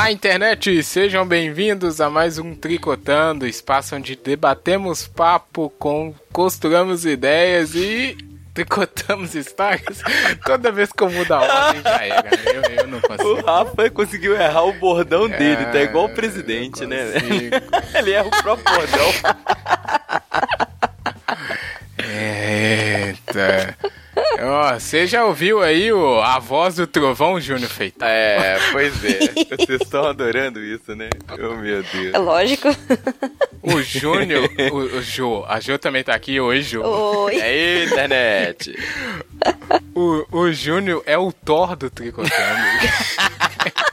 Olá, internet! Sejam bem-vindos a mais um Tricotando, espaço onde debatemos papo, com, costuramos ideias e tricotamos histórias. Toda vez que eu mudo a ordem já era. Eu, eu não consigo. O Rafa conseguiu errar o bordão dele, tá igual o presidente, né? Ele erra o próprio bordão. Eita. Ó, você já ouviu aí o, a voz do trovão, Júnior Feita? É, pois é. Vocês estão adorando isso, né? Oh, meu Deus. É lógico. O Júnior, o, o Jô, a Jô também tá aqui. Oi, Jô. Oi. E aí, internet? O, o Júnior é o Thor do Tricotando.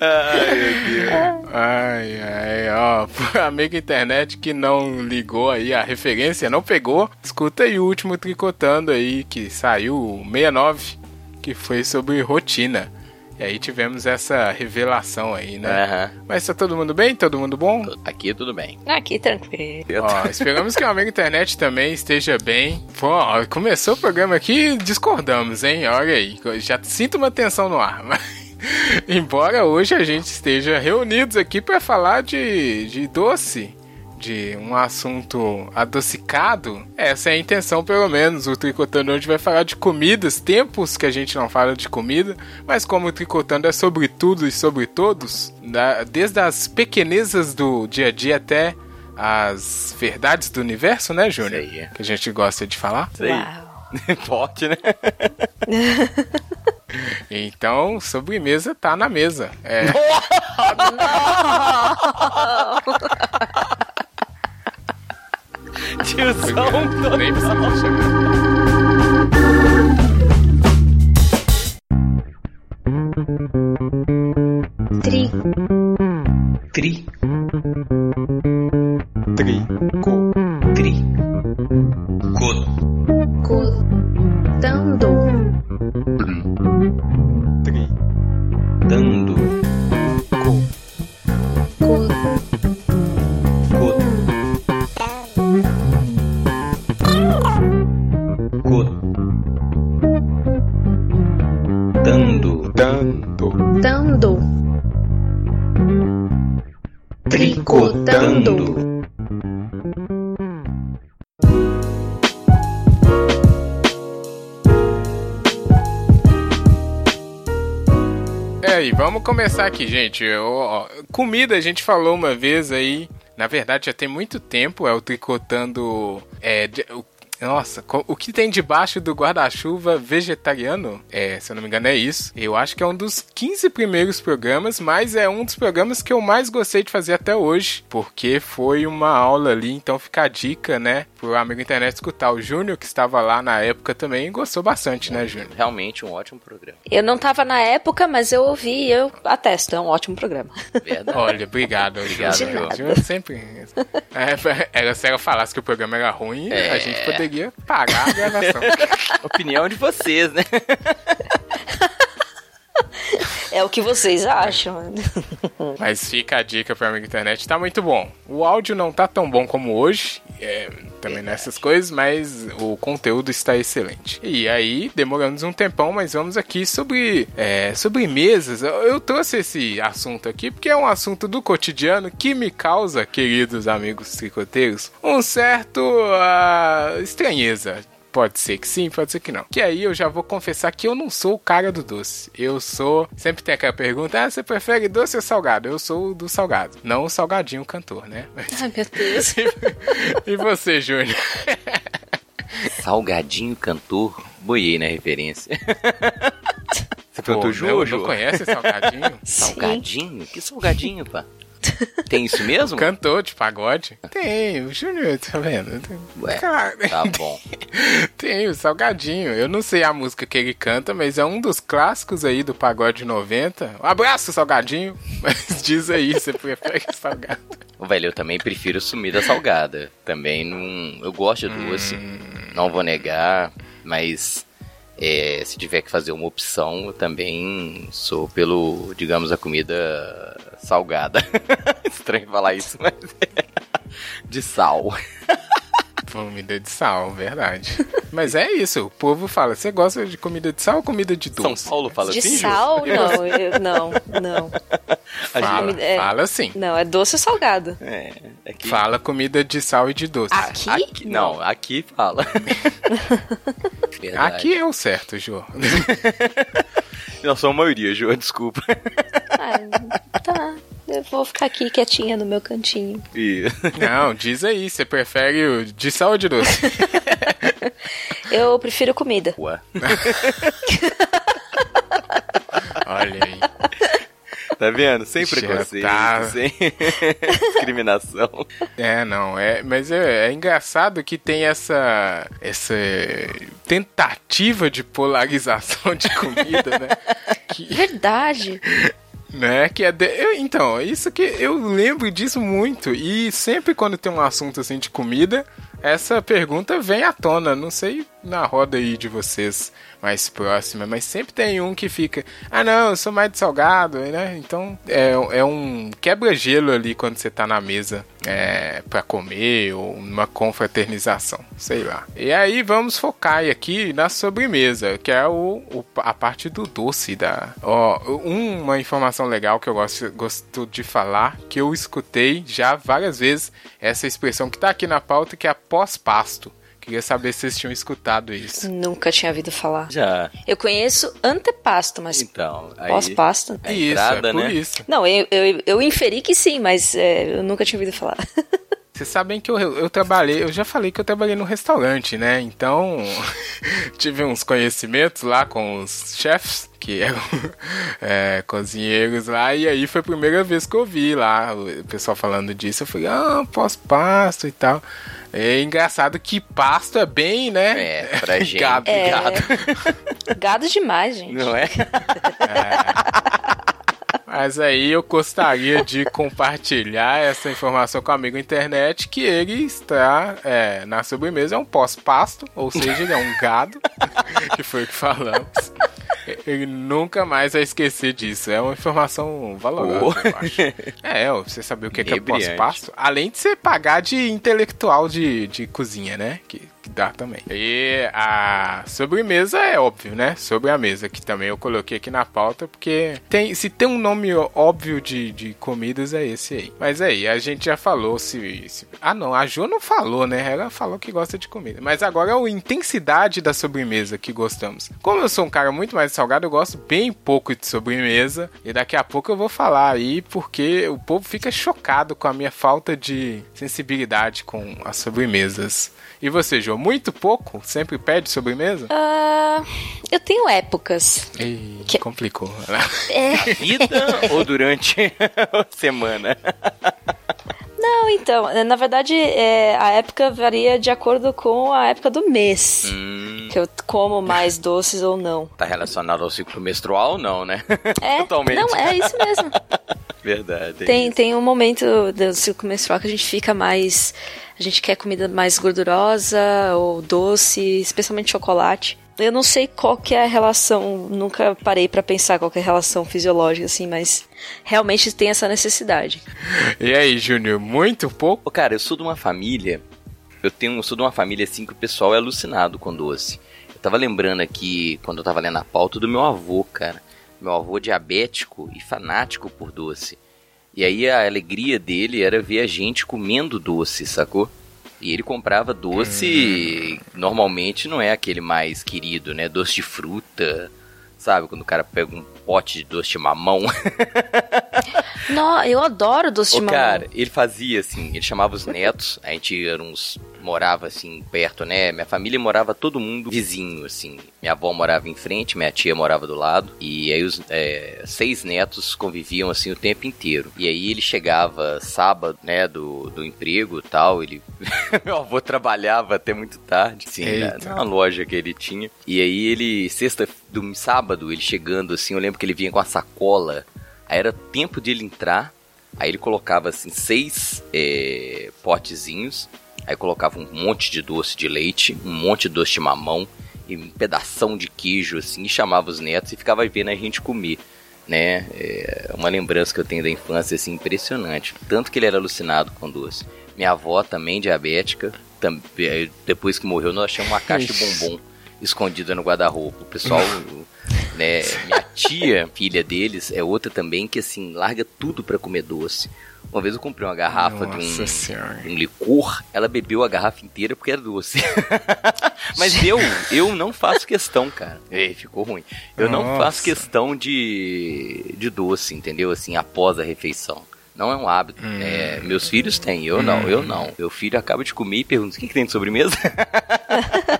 Ai, meu Deus. Ai, ai, ó. Amigo internet que não ligou aí a referência, não pegou, escuta aí o último Tricotando aí, que saiu, o 69, que foi sobre rotina. E aí tivemos essa revelação aí, né? Aham. Mas tá todo mundo bem? Todo mundo bom? Aqui tudo bem. Aqui, tranquilo. Ó, esperamos que o amigo internet também esteja bem. Pô, ó, começou o programa aqui e discordamos, hein? Olha aí, já sinto uma tensão no ar. Mas, embora hoje a gente esteja reunidos aqui para falar de, de doce, de um assunto adocicado, essa é a intenção, pelo menos. O Tricotando hoje vai falar de comidas, tempos que a gente não fala de comida, mas como o Tricotando é sobre tudo e sobre todos, da- desde as pequenezas do dia a dia até as verdades do universo, né, Júnior? Isso aí. Que a gente gosta de falar. Isso aí. Uau. Forte, né? Então, sobremesa tá na mesa. É. Tiozão todo. Nem precisa chamar. Tri. Tri. Tri. Co. Tri. Co. Cotando. Começar aqui, gente. Ó, comida, a gente falou uma vez aí. Na verdade, já tem muito tempo. É o tricotando. É, o- nossa, o que tem debaixo do guarda-chuva vegetariano? É, se eu não me engano, é isso. Eu acho que é um dos 15 primeiros programas, mas é um dos programas que eu mais gostei de fazer até hoje. Porque foi uma aula ali, então fica a dica, né? Pro amigo internet escutar. O Júnior, que estava lá na época também, gostou bastante, né, Júnior? Realmente um ótimo programa. Eu não tava na época, mas eu ouvi e eu atesto. É um ótimo programa. Verdade. Olha, obrigado, obrigado. Júnior. sempre. É, era se ela falasse que o programa era ruim, É. a gente poderia pagar a gravação. Opinião de vocês, né? É o que vocês acham. Mas fica a dica pra amigo internet, tá muito bom. O áudio não tá tão bom como hoje, é, também nessas coisas, mas o conteúdo está excelente. E aí, demoramos um tempão, mas vamos aqui sobre é, sobremesas. Eu, trouxe esse assunto aqui porque é um assunto do cotidiano que me causa, queridos amigos tricoteiros, um certo ah, estranheza. Pode ser que sim, pode ser que não. Que aí eu já vou confessar que eu não sou o cara do doce. Eu sou. Sempre tem aquela pergunta: ah, você prefere doce ou salgado? Eu sou o do salgado. Não o salgadinho cantor, né? Mas- Ai, meu Deus. e você, Júnior? Salgadinho cantor. Boiei na referência. Você Pô, perguntou não, Jojo? não conhece salgadinho? Salgadinho? Que salgadinho, pá? Tem isso mesmo? Cantor de pagode? Tem, o Júnior, tá vendo? Ué, Cara, tá bom. Tem o Salgadinho. Eu não sei a música que ele canta, mas é um dos clássicos aí do pagode 90. Um abraço, Salgadinho. Mas diz aí, você prefere salgado? Velho, eu também prefiro sumida salgada. Também não. Eu gosto de doce, não vou negar, mas é, se tiver que fazer uma opção, eu também sou pelo, digamos, a comida salgada. Estranho falar isso, mas. de sal. Comida de sal, verdade. Mas é isso, o povo fala, você gosta de comida de sal ou comida de São doce? Paulo fala De assim, Ju? sal? Não, eu- não, não. Fala, É. fala sim. Não, é doce ou salgado. É, aqui, Fala comida de sal e de doce. Aqui? aqui- não, aqui fala. Aqui é o certo, Jô. Não, sou a maioria, Ju, desculpa. Ah, tá. Eu vou ficar aqui quietinha no meu cantinho. E- Não, diz aí, você prefere o de sal ou de doce? Eu prefiro comida. Ué, Olha aí. tá vendo? Sem preconceito, tá. sem discriminação. É, não, é, mas é, é engraçado que tem essa essa tentativa de polarização de comida, né? Que, Verdade. Né? Que é de- eu- então, isso que eu lembro disso muito e sempre quando tem um assunto assim de comida, essa pergunta vem à tona. Não sei na roda aí de vocês mais próxima, mas sempre tem um que fica, ah não, eu sou mais de salgado, né? Então é, é um quebra-gelo ali quando você tá na mesa é, para comer ou numa confraternização, sei lá. E aí vamos focar aqui na sobremesa, que é o, o- a parte do doce da. Ó, uma informação legal que eu gosto, gosto de falar, que eu escutei já várias vezes essa expressão que tá aqui na pauta, que é pós-pasto. Queria saber se vocês tinham escutado isso. Nunca tinha ouvido falar. Já. Eu conheço antepasto, mas Então, aí... pós-pasto? A isso, entrada, é por né? isso. Não, eu, eu, eu inferi que sim, mas é, eu nunca tinha ouvido falar. Vocês sabem que eu, eu trabalhei, eu já falei que eu trabalhei no restaurante, né? Então, tive uns conhecimentos lá com os chefs, que eram é, cozinheiros lá, e aí foi a primeira vez que eu vi lá o pessoal falando disso. Eu falei, ah, pós-pasto e tal. É engraçado que pasto é bem, né? É, pra gente. Gado. É. Gado. Gado demais, gente. Não é? Mas aí eu gostaria de compartilhar essa informação com o amigo internet que ele está é, na sobremesa, é um pós-pasto, ou seja, ele é um gado, que foi o que falamos. Ele nunca mais vai esquecer disso. É uma informação valorosa, Oh. eu acho. É, você saber o que é, que é pós-pasto. Além de você pagar de intelectual de, de cozinha, né? Que, que dá também. E a sobremesa é óbvio, né? Sobre a mesa, que também eu coloquei aqui na pauta, porque tem, se tem um nome óbvio de, de comidas, é esse aí. Mas aí, a gente já falou se, se- Ah, não, a Jo não falou, né? Ela falou que gosta de comida. Mas agora é a intensidade da sobremesa que gostamos. Como eu sou um cara muito mais salgado, eu gosto bem pouco de sobremesa. E daqui a pouco eu vou falar aí, porque o povo fica chocado com a minha falta de sensibilidade com as sobremesas. E você, Jo, muito pouco? Sempre pede sobremesa? Ah, eu tenho épocas. Ih, Que- complicou. É. Vida ou durante a semana? Não, então, na verdade, é, a época varia de acordo com a época do mês. Hum, Que eu como mais doces ou não. tá relacionado ao ciclo menstrual, não, né? É, Totalmente. não, é isso mesmo. Verdade. é Tem, isso. tem um momento do ciclo menstrual que a gente fica mais. A gente quer comida mais gordurosa ou doce, especialmente chocolate. Eu não sei qual que é a relação, nunca parei pra pensar qual que é a relação fisiológica, assim, mas realmente tem essa necessidade. E aí, Júnior, muito pouco? Ô, cara, eu sou de uma família. Eu tenho, eu sou de uma família assim que o pessoal é alucinado com doce. Eu tava lembrando aqui, quando eu tava lendo a pauta, do meu avô, cara. Meu avô diabético e fanático por doce. E aí a alegria dele era ver a gente comendo doce, sacou? E ele comprava doce, normalmente não é aquele mais querido, né? Doce de fruta, sabe? Quando o cara pega um pote de doce de mamão. Não, eu adoro doce de Ô, mamão. cara, ele fazia assim, ele chamava os netos, a gente era uns, morava assim, perto, né? Minha família morava todo mundo vizinho, assim. Minha avó morava em frente, minha tia morava do lado, e aí os é, seis netos conviviam assim o tempo inteiro. E aí ele chegava sábado, né, do, do emprego e tal, ele... Meu avô trabalhava até muito tarde, sim, na, na loja que ele tinha. E aí ele, sexta, do sábado, ele chegando assim, eu lembro que ele vinha com a sacola Aí era tempo de ele entrar. Aí ele colocava assim seis é, potezinhos. Aí colocava um monte de doce de leite, um monte de doce de mamão e um pedação de queijo assim, e chamava os netos e ficava vendo a gente comer, né? É uma lembrança que eu tenho da infância assim impressionante, tanto que ele era alucinado com doce. Minha avó também diabética, tam- eh, depois que morreu, nós achamos uma caixa de bombom escondida no guarda-roupa. O pessoal, né, minha tia, filha deles, é outra também que assim, larga tudo pra comer doce. Uma vez eu comprei uma garrafa de um, senhora. um licor, ela bebeu a garrafa inteira porque era doce. Mas eu, eu não faço questão, cara. Ei, ficou ruim. Eu não Nossa. faço questão de, de doce, entendeu? Assim, após a refeição. Não é um hábito. Hum. É, meus filhos têm, eu não, eu não. Meu filho acaba de comer e pergunta: o que, que tem de sobremesa?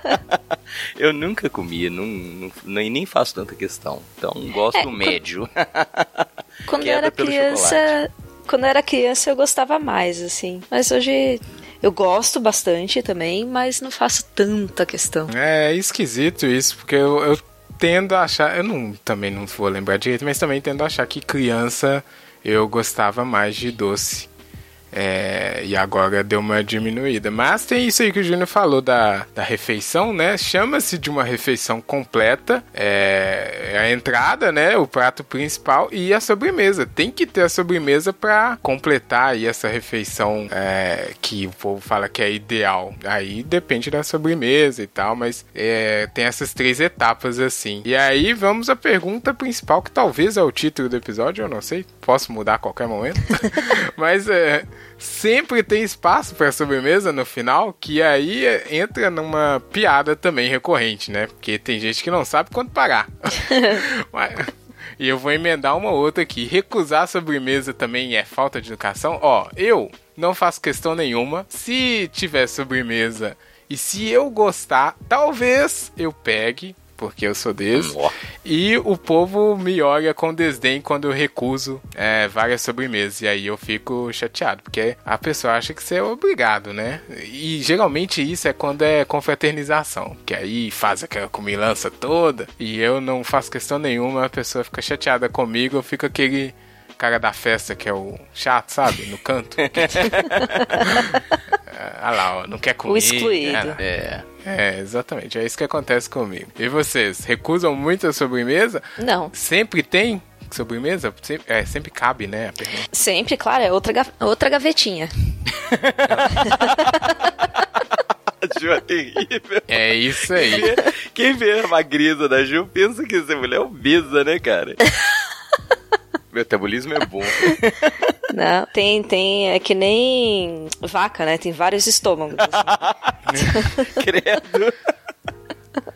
eu nunca comi, não, não- nem, faço tanta questão. Então, gosto É, do quando- médio. Quando eu era criança. Quando eu era criança eu gostava mais, assim. Mas hoje eu gosto bastante também, mas não faço tanta questão. É esquisito isso, porque eu, eu tendo a achar. Eu não, também não vou lembrar direito, mas também tendo a achar que criança eu gostava mais de doce. É, e agora deu uma diminuída. Mas tem isso aí que o Júnior falou da, da refeição, né? Chama-se de uma refeição completa. É, é a entrada, né? O prato principal e a sobremesa. Tem que ter a sobremesa para completar aí essa refeição é, que o povo fala que é ideal. Aí depende da sobremesa e tal, mas é, tem essas três etapas assim. E aí vamos à pergunta principal, que talvez é o título do episódio, eu não sei. Posso mudar a qualquer momento. mas é sempre tem espaço para sobremesa no final, que aí é, entra numa piada também recorrente, né? Porque tem gente que não sabe quando parar. Mas- e eu vou emendar uma outra aqui. Recusar a sobremesa também é falta de educação? Ó, eu não faço questão nenhuma. Se tiver sobremesa e se eu gostar, talvez eu pegue, porque eu sou desse. E o povo me olha com desdém quando eu recuso é, várias sobremesas. E aí eu fico chateado, porque a pessoa acha que você é obrigado, né? E geralmente isso é quando é confraternização, que aí faz aquela comilança toda. E eu não faço questão nenhuma, a pessoa fica chateada comigo, eu fico aquele cara da festa que é o chato, sabe? No canto. Ah lá, ó, não quer comer. excluído. Ah, É. é, exatamente. É isso que acontece comigo. E vocês, recusam muito a sobremesa? Não. Sempre tem sobremesa? Sempre, é, sempre cabe, né? Sempre, claro, é outra, outra gavetinha. A Ju é terrível. É isso aí. Quem vê a magreza da Ju pensa que essa mulher é obesa, né, cara? Metabolismo é bom. Não, tem, tem, é que nem vaca, né? Tem vários estômagos. assim. Credo.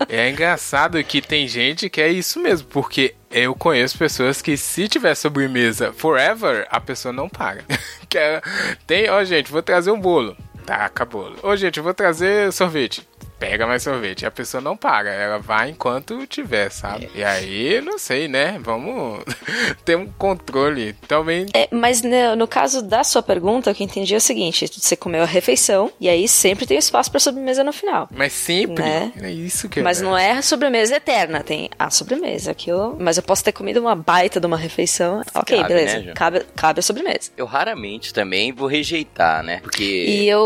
É engraçado que tem gente que é isso mesmo, porque eu conheço pessoas que se tiver sobremesa forever, a pessoa não paga. É- tem, ó gente, vou trazer um bolo. Taca bolo. Ô gente, eu vou trazer sorvete. Pega mais sorvete. A pessoa não paga, ela vai enquanto tiver, sabe? E aí, não sei, né? Vamos ter um controle. Também É, mas no, no caso da sua pergunta, o que eu entendi é o seguinte: você comeu a refeição e aí sempre tem espaço para sobremesa no final. Mas sempre. Né? É isso que Mas não é a sobremesa eterna, tem a sobremesa, aquilo. Mas eu posso ter comido uma baita de uma refeição. Ok, Cabe, beleza. né, cabe, cabe a sobremesa. Eu raramente também vou rejeitar, né? Porque. E eu.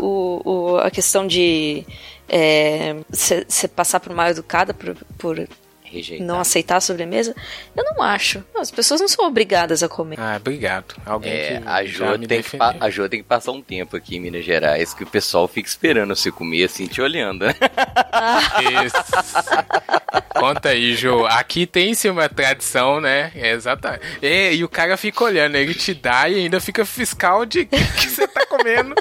O, o- a questão de. Você passar por mal educada por, por Rejeitar. não aceitar a sobremesa, eu não acho. Não, as pessoas não são obrigadas a comer. Ah, obrigado. Alguém É, que a Jo, me tem que a Jo tem que passar um tempo aqui em Minas Gerais que o pessoal fica esperando você comer assim, te olhando, né? Isso. Conta aí, Jô. Aqui tem-se uma tradição, né? É exatamente. E, e o cara fica olhando, ele te dá e ainda fica fiscal de que, que você tá comendo.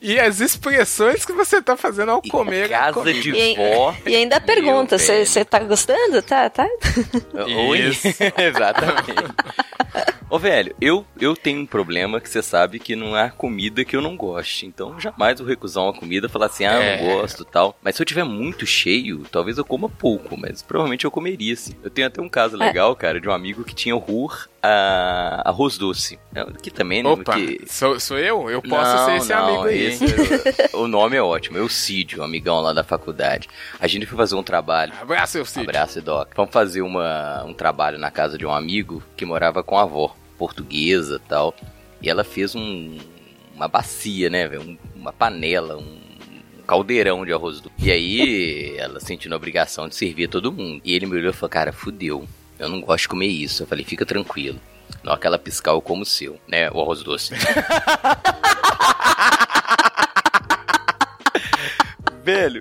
E as expressões que você tá fazendo ao E comer. casa comida. de E, vó. e ainda pergunta: você tá gostando? Tá, tá? Oi? Isso. Exatamente. Ô, velho, eu, eu tenho um problema que você sabe que não há comida que eu não goste. Então, jamais vou recusar uma comida e falar assim, ah, eu É. não gosto e tal. Mas se eu tiver muito cheio, talvez eu coma pouco, mas provavelmente eu comeria, sim. Eu tenho até um caso legal, cara, de um amigo que tinha horror a arroz doce. É, Que também, né? Opa, que- sou, sou eu? Eu posso não, ser esse não, amigo aí. esse- o nome é ótimo, Eucídio, um amigão lá da faculdade. A gente foi fazer um trabalho. Abraço, seu Cid. Abraço, Doc. Vamos fazer uma, um trabalho na casa de um amigo que morava com a avó, portuguesa e tal. E ela fez um, uma bacia, né, velho? Um- uma panela, um caldeirão de arroz doce. E aí ela sentindo a obrigação de servir a todo mundo. E ele me olhou e falou, cara, fudeu. Eu não gosto de comer isso. Eu falei, fica tranquilo. Na hora que ela piscar, eu como o seu, né? O arroz doce. Velho,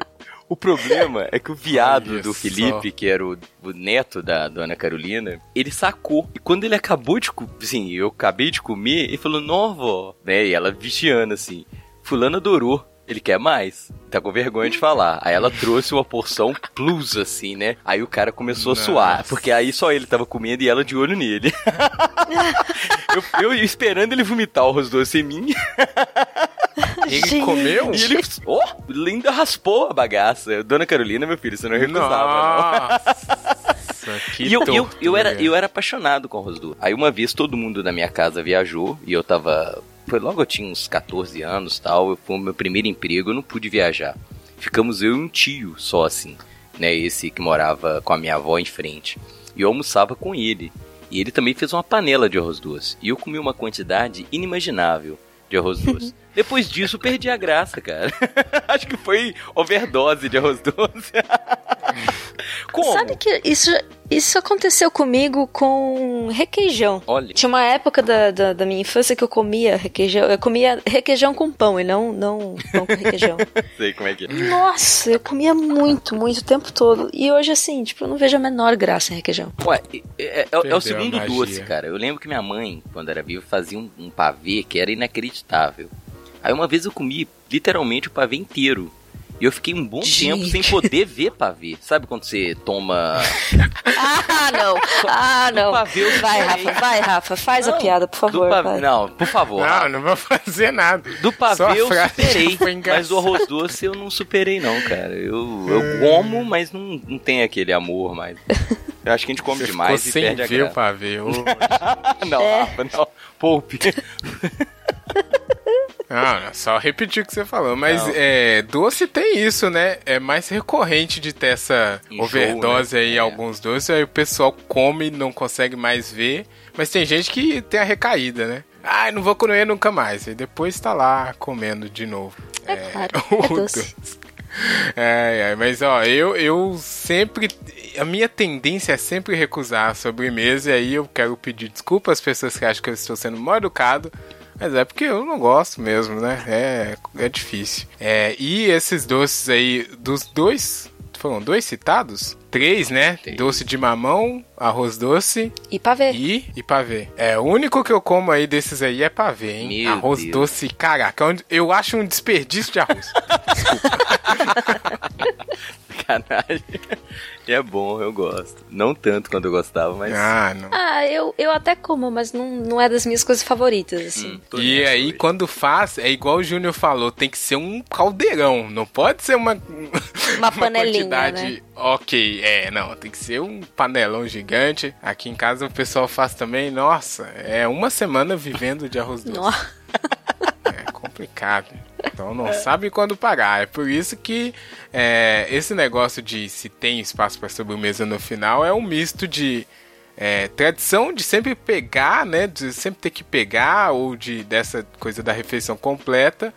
o problema é que o viado Olha do só. Felipe, que era o, o neto da dona Carolina, ele sacou. E quando ele acabou de comer, assim, eu acabei de comer, ele falou, não, vó. Né? E ela vigiando assim. Fulano adorou. Ele quer mais. Tá com vergonha de falar. Aí ela trouxe uma porção plus, assim, né? Aí o cara começou a suar. Nossa. Porque aí só ele tava comendo e ela de olho nele. eu, eu esperando ele vomitar o arroz doce em mim. Ele Gente. comeu? E ele, ó, ele ainda raspou a bagaça. Dona Carolina, meu filho, você não recusava, não. Nossa, que E eu, eu, eu, era, eu era apaixonado com arroz doce. Aí uma vez todo mundo da minha casa viajou e eu tava. Foi logo eu tinha uns 14 anos tal. Foi o meu primeiro emprego, eu não pude viajar. Ficamos eu e um tio só assim, né? Esse que morava com a minha avó em frente. E eu almoçava com ele. E ele também fez uma panela de arroz doce. E eu comi uma quantidade inimaginável de arroz doce. Depois disso, perdi a graça, cara. Acho que foi overdose de arroz doce. Como? Sabe que isso, isso aconteceu comigo com requeijão. Olha. Tinha uma época da, da, da minha infância que eu comia requeijão. Eu comia requeijão com pão e não, não pão com requeijão. Sei como é que é. Nossa, eu comia muito, muito o tempo todo. E hoje, assim, tipo, eu não vejo a menor graça em requeijão. Ué, é, é- é- é o segundo doce, cara. Eu lembro que minha mãe, quando era viva, fazia um, um pavê que era inacreditável. Aí uma vez eu comi literalmente o pavê inteiro. E eu fiquei um bom tempo Gente. sem poder ver pavê. Sabe quando você toma. Ah, não. Ah, Do não. pavê eu Vai. Rafa, vai, Rafa. Faz a Não, piada, por Do favor. pavê. Não, por favor. Não, Rafa. não vou fazer nada. Do a pavê eu superei. Mas engraçada. o arroz doce eu não superei, não, cara. Eu, eu como, mas não, não tem aquele amor mais. Eu acho que a gente come Você demais ficou e sem perde a ver graça. o pavê. Ô, Não, É. Rafa, não. Poupe. Não, só repetir o que você falou. Mas Não. é, doce tem isso, né? É mais recorrente de ter essa Enjoo, overdose né? aí, É. alguns doces, aí o pessoal come e não consegue mais ver. Mas tem gente que tem a recaída, né? Ah, não vou comer nunca mais. E depois tá lá comendo de novo. É claro, o é doce. É, é, mas ó, eu, eu sempre. A minha tendência é sempre recusar a sobremesa, e aí eu quero pedir desculpa às pessoas que acham que eu estou sendo mal educado. Mas é porque eu não gosto mesmo, né? É, é difícil. É, e esses doces aí, dos dois. Foram dois citados? Três, né? Três. Doce de mamão, arroz doce E pavê. e, e pavê. É, o único que eu como aí desses aí é pavê, hein? Meu arroz Deus. doce, caraca. Eu acho um desperdício de arroz. Sacanagem. E é bom, eu gosto. Não tanto quanto eu gostava, mas. ah, não. Ah, eu, eu até como, mas não, não é das minhas coisas favoritas, assim. Hum, E aí, quando faz, é igual o Júnior falou, tem que ser um caldeirão, não pode ser uma, Uma panelinha, quantidade né? ok. É, não, tem que ser um panelão gigante. Aqui em casa o pessoal faz também, nossa, é uma semana vivendo de arroz doce. Nossa. É complicado. Então não sabe quando parar. É por isso que é, esse negócio de se tem espaço para sobremesa no final é um misto de é, tradição de sempre pegar, né? De sempre ter que pegar, ou de dessa coisa da refeição completa,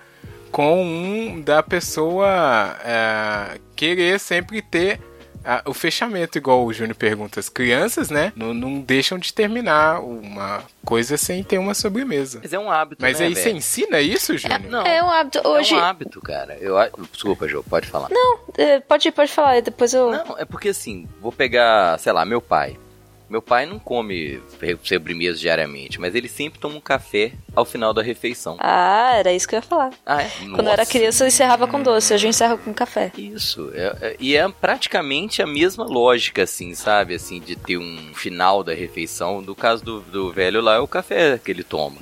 com um da pessoa é, querer sempre ter o fechamento, igual o Júnior pergunta. As crianças, né? Não, não deixam de terminar uma coisa sem ter uma sobremesa. Mas é um hábito, Mas né, aí você ensina isso, Júnior? Não. É um hábito. Hoje. É um hábito, cara. Eu, Desculpa, Jô, pode falar. Não, é, pode, pode falar, depois eu. Não, é porque assim, vou pegar, sei lá, meu pai. Meu pai não come sobremesa diariamente, mas ele sempre toma um café ao final da refeição. Ah, era isso que eu ia falar. Ah, é? Quando eu era criança, eu encerrava com doce, hoje eu encerro com café. Isso, é- é- e é praticamente a mesma lógica, assim, sabe? Assim, de ter um final da refeição. No caso do, do velho lá, é o café que ele toma.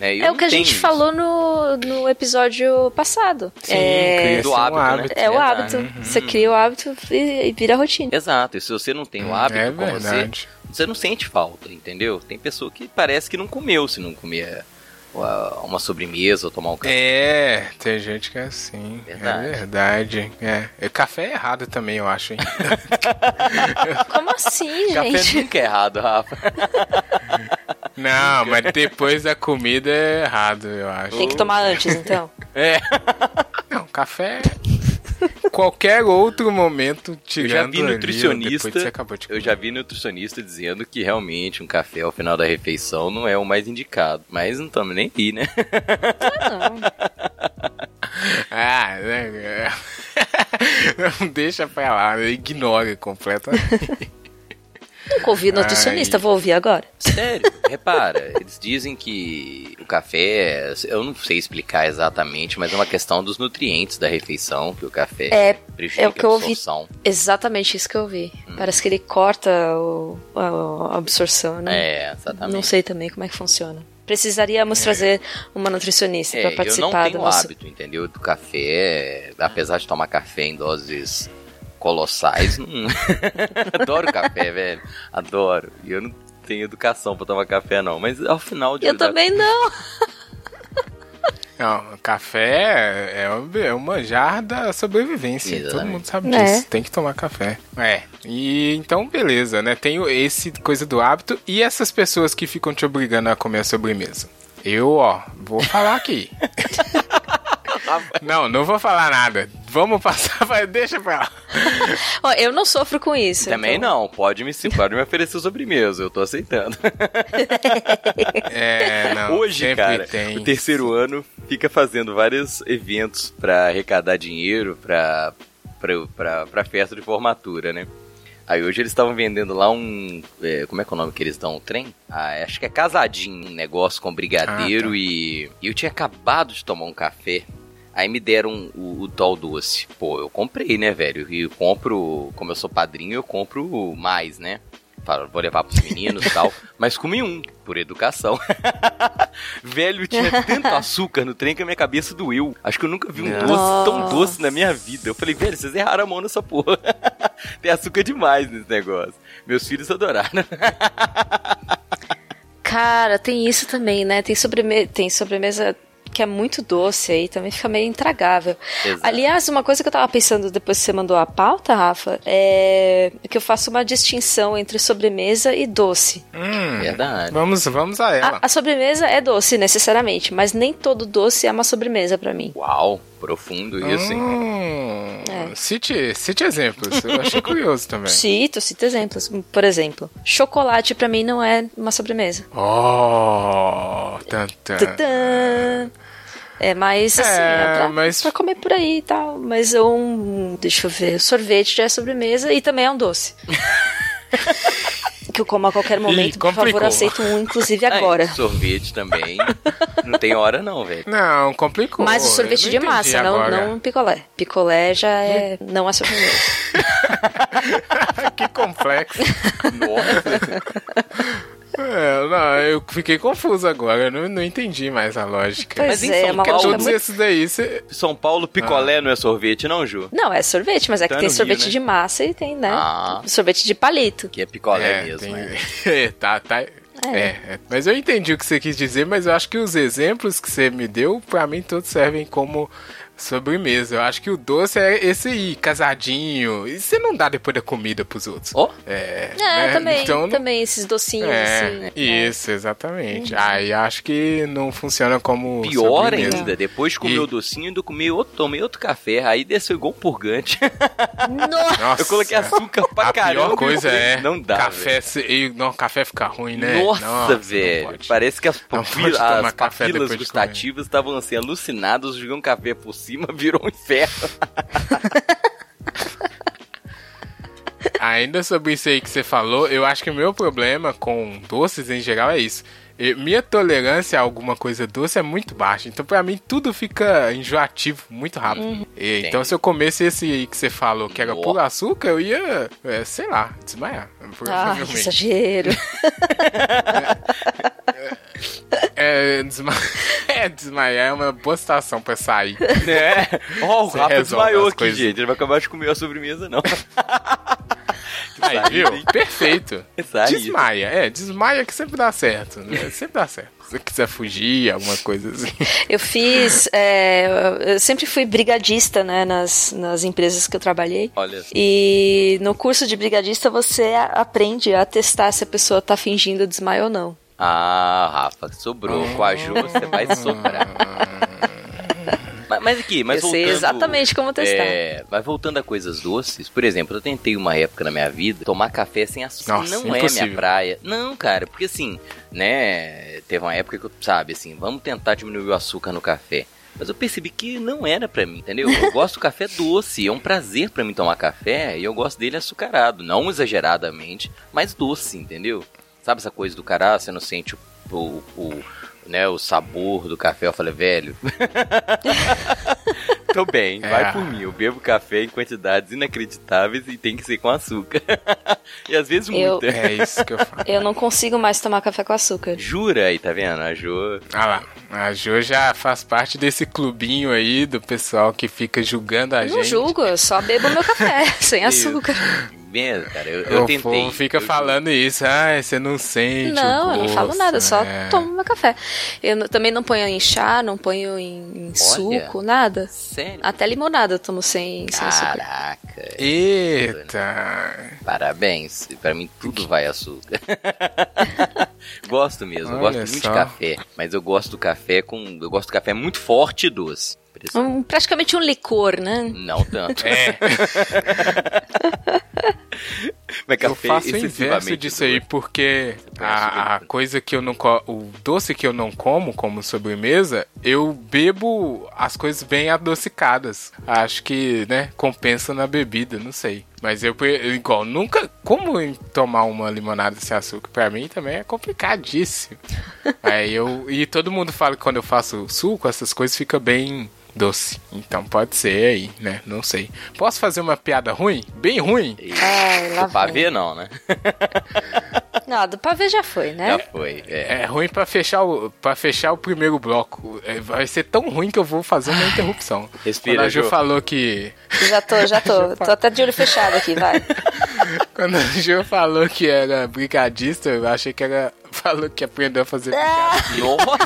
Né? É o que a gente isso. falou no, no episódio passado. Sim, é, do ser um hábito, né? é o hábito. Você cria o hábito e, e vira rotina. Exato, e se você não tem o hábito é com você, verdade. você não sente falta, entendeu? Tem pessoa que parece que não comeu se não comer uma, uma sobremesa ou tomar um café. É, tem gente que é assim. Verdade. É verdade. É. E Café é errado também, eu acho, hein? Como assim, Café gente? nunca é errado, Rafa. Não, mas depois da comida é errado, eu acho. Tem que tomar antes, então. É. Não, café. Qualquer outro momento, Eu tirando já vi ali, nutricionista. de Eu já vi nutricionista dizendo que realmente um café ao final da refeição não é o mais indicado. Mas não estamos nem aí, né? Ah, não. Ah, né? Não deixa pra lá, ignora completamente. Nunca ouvi nutricionista, Ai. vou ouvir agora. Sério, repara, eles dizem que o café, eu não sei explicar exatamente, mas é uma questão dos nutrientes da refeição, que o café É, prejudica é o que eu a ouvi. Exatamente isso que eu ouvi. Hum. Parece que ele corta o- a, a absorção, né? É, exatamente. Não sei também como é que funciona. Precisaríamos trazer uma nutricionista É, para eu participar não tenho do nosso. hábito, entendeu? Do café, apesar de tomar café em doses colossais, não... adoro café, velho. Adoro. E eu não tenho educação pra tomar café, não. Mas ao final de Eu também não. Não, café é o, é o manjar da sobrevivência. Todo Exatamente. mundo sabe É. disso. Tem que tomar café. É. E então, beleza, né? Tem esse coisa do hábito e essas pessoas que ficam te obrigando a comer a sobremesa. Eu, ó, vou falar aqui. não, não vou falar nada. Vamos passar, vai, deixa pra lá. Ó, eu não sofro com isso. Também então- não, pode me, pode me oferecer sobremesa, eu tô aceitando. É, não. Hoje, cara, tem. o terceiro ano fica fazendo vários eventos pra arrecadar dinheiro pra, pra, pra, pra festa de formatura, né? Aí hoje eles estavam vendendo lá um. é, como é que é o nome que eles dão? O trem? Ah, acho que é casadinho, um negócio com brigadeiro Ah, tá. e. E eu tinha acabado de tomar um café. Aí me deram o, o tal doce. Pô, eu comprei, né, velho? E eu compro, como eu sou padrinho, eu compro mais, né? Falo, vou levar pros meninos e tal. Mas comi um, por educação. velho, tinha tanto açúcar no trem que a minha cabeça doeu. Acho que eu nunca vi um Nossa. doce tão doce na minha vida. Eu falei, velho, vocês erraram a mão nessa porra. Tem açúcar demais nesse negócio. Meus filhos adoraram. Cara, tem isso também, né? Tem, sobreme... tem sobremesa que é muito doce aí, também fica meio intragável. Exato. Aliás, uma coisa que eu tava pensando depois que você mandou a pauta, Rafa, é que eu faço uma distinção entre sobremesa e doce. Hum, Verdade. Vamos, vamos a ela. A, a sobremesa é doce, necessariamente, mas nem todo doce é uma sobremesa pra mim. Uau, profundo isso, hein? É. cite, cite exemplos. Eu achei curioso também. Cito, cito exemplos. Por exemplo, chocolate pra mim não é uma sobremesa. Oh, tantã. Tadã! É mais assim, É, é, pra, mas- pra comer por aí e tal. Mas um. Deixa eu ver. Sorvete já é sobremesa e também é um doce. que eu como a qualquer momento, por favor, aceito um, inclusive Aí, agora. sorvete também. não tem hora não, velho. Não, complicou. Mas o sorvete de massa, não, agora. não picolé. Picolé já é. não é sobremesa. que complexo. Nossa. É, não, eu fiquei confuso agora. Eu não, não entendi mais a lógica. Pois Mas em é, São é Paulo- Todos muito esses daí, você. São Paulo, picolé não é sorvete, não, Ju? Não, é sorvete, mas é que Tá tem no Rio, sorvete né? de massa e tem, né? Ah. Sorvete de palito. Que é picolé é, mesmo, tem- né? É, tá, tá. É. é. Mas eu entendi o que você quis dizer, mas eu acho que os exemplos que você me deu, pra mim, todos servem como sobremesa. Eu acho que o doce é esse aí, casadinho. E você não dá depois da comida pros outros. Ó, É, É, né? também, Então, também esses docinhos É, assim. né? isso, exatamente. Aí acho que não funciona como pior sobremesa. ainda, depois de comer E- o docinho, ainda comi outro, tomei outro café, aí desceu igual um purgante. Nossa! Nossa, Eu coloquei açúcar pra a caramba. pior coisa eu é Não dá, café, se- e, não, café fica ruim, né? Nossa, não velho. Parece que as, Não papi- pode tomar as papilas gustativas estavam assim, alucinadas, jogando um café por cima, virou um inferno. Ainda sobre isso aí que você falou, eu acho que o meu problema com doces em geral é isso. E minha tolerância a alguma coisa doce é muito baixa. Então, pra mim, tudo fica enjoativo muito rápido. Uhum. E, então, se eu comesse esse aí que você falou, que era puro açúcar, eu ia, é, sei lá, desmaiar. Provavelmente. exagero. É, desma... é, desmaiar é uma boa situação pra sair. É. Ó, o Você Rafa desmaiou aqui, coisas. gente. Ele vai acabar de comer a sobremesa, não. Aí, viu? Perfeito. Sai Desmaia, é, desmaia que sempre dá certo, né? Sempre dá certo. Se você quiser fugir, alguma coisa assim. Eu fiz. é, eu sempre fui brigadista, né, nas, nas empresas que eu trabalhei. Olha. E no curso de brigadista você aprende a testar se a pessoa tá fingindo desmaio ou não. Ah, Rafa, sobrou. Com a Ju você vai sobrar. mas, mas aqui, mas eu sei voltando... exatamente como testar. É, mas voltando a coisas doces, por exemplo, eu tentei uma época na minha vida tomar café sem açúcar. Nossa, não é impossível. minha praia. Não, cara, porque assim, né, teve uma época que eu, sabe, assim, vamos tentar diminuir o açúcar no café. Mas eu percebi que não era pra mim, entendeu? Eu gosto do café doce, é um prazer pra mim tomar café e eu gosto dele açucarado, não exageradamente, mas doce, entendeu? Sabe essa coisa do cara, ah, você não sente o, o, o, né, o sabor do café? Eu falei, velho. Tô bem, É. vai por mim. Eu bebo café em quantidades inacreditáveis e tem que ser com açúcar. e às vezes Eu- muita. É isso que eu falo. Eu não consigo mais tomar café com açúcar. Jura aí, tá vendo? A Jo. Ah lá, a Jo já faz parte desse clubinho aí do pessoal que fica julgando a Eu gente. não julgo, eu só bebo meu café, sem açúcar. Mesmo, cara, eu, eu o tentei. povo fica Eu falando isso, ah, você não sente. Não, o eu não falo nada, eu só é. tomo meu café. Eu também não ponho em chá, não ponho em, em suco, nada. Sério? Até limonada eu tomo sem, sem açúcar. Caraca. Eita! Parabéns. Pra mim tudo vai açúcar. gosto mesmo, Olha gosto muito só. de café. Mas eu gosto do café com. Eu gosto do café muito forte e doce. Um- praticamente um licor, né? Não tanto. É, Mas eu faço o inverso disso aí, porque a, a coisa que eu não o doce que eu não como como sobremesa, eu bebo as coisas bem adocicadas. Acho que, né, compensa na bebida, não sei. Mas eu, igual, nunca. Como tomar uma limonada sem açúcar? Pra mim também é complicadíssimo. Aí eu. E todo mundo fala que quando eu faço suco, essas coisas fica bem doce. Então pode ser aí, né? Não sei. Posso fazer uma piada ruim? Bem ruim? Ai, lá do pavê vem. não, né? Não, do pavê já foi, né? Já foi. É. É ruim pra fechar o para fechar o primeiro bloco. É, vai ser tão ruim que eu vou fazer uma interrupção. Respira, Quando a Jo Jo. falou que Já tô, já tô. Tô até de olho fechado aqui, vai. quando a Jo falou que era brigadista, eu achei que era falou que aprendeu a fazer brigadeiro. Nossa!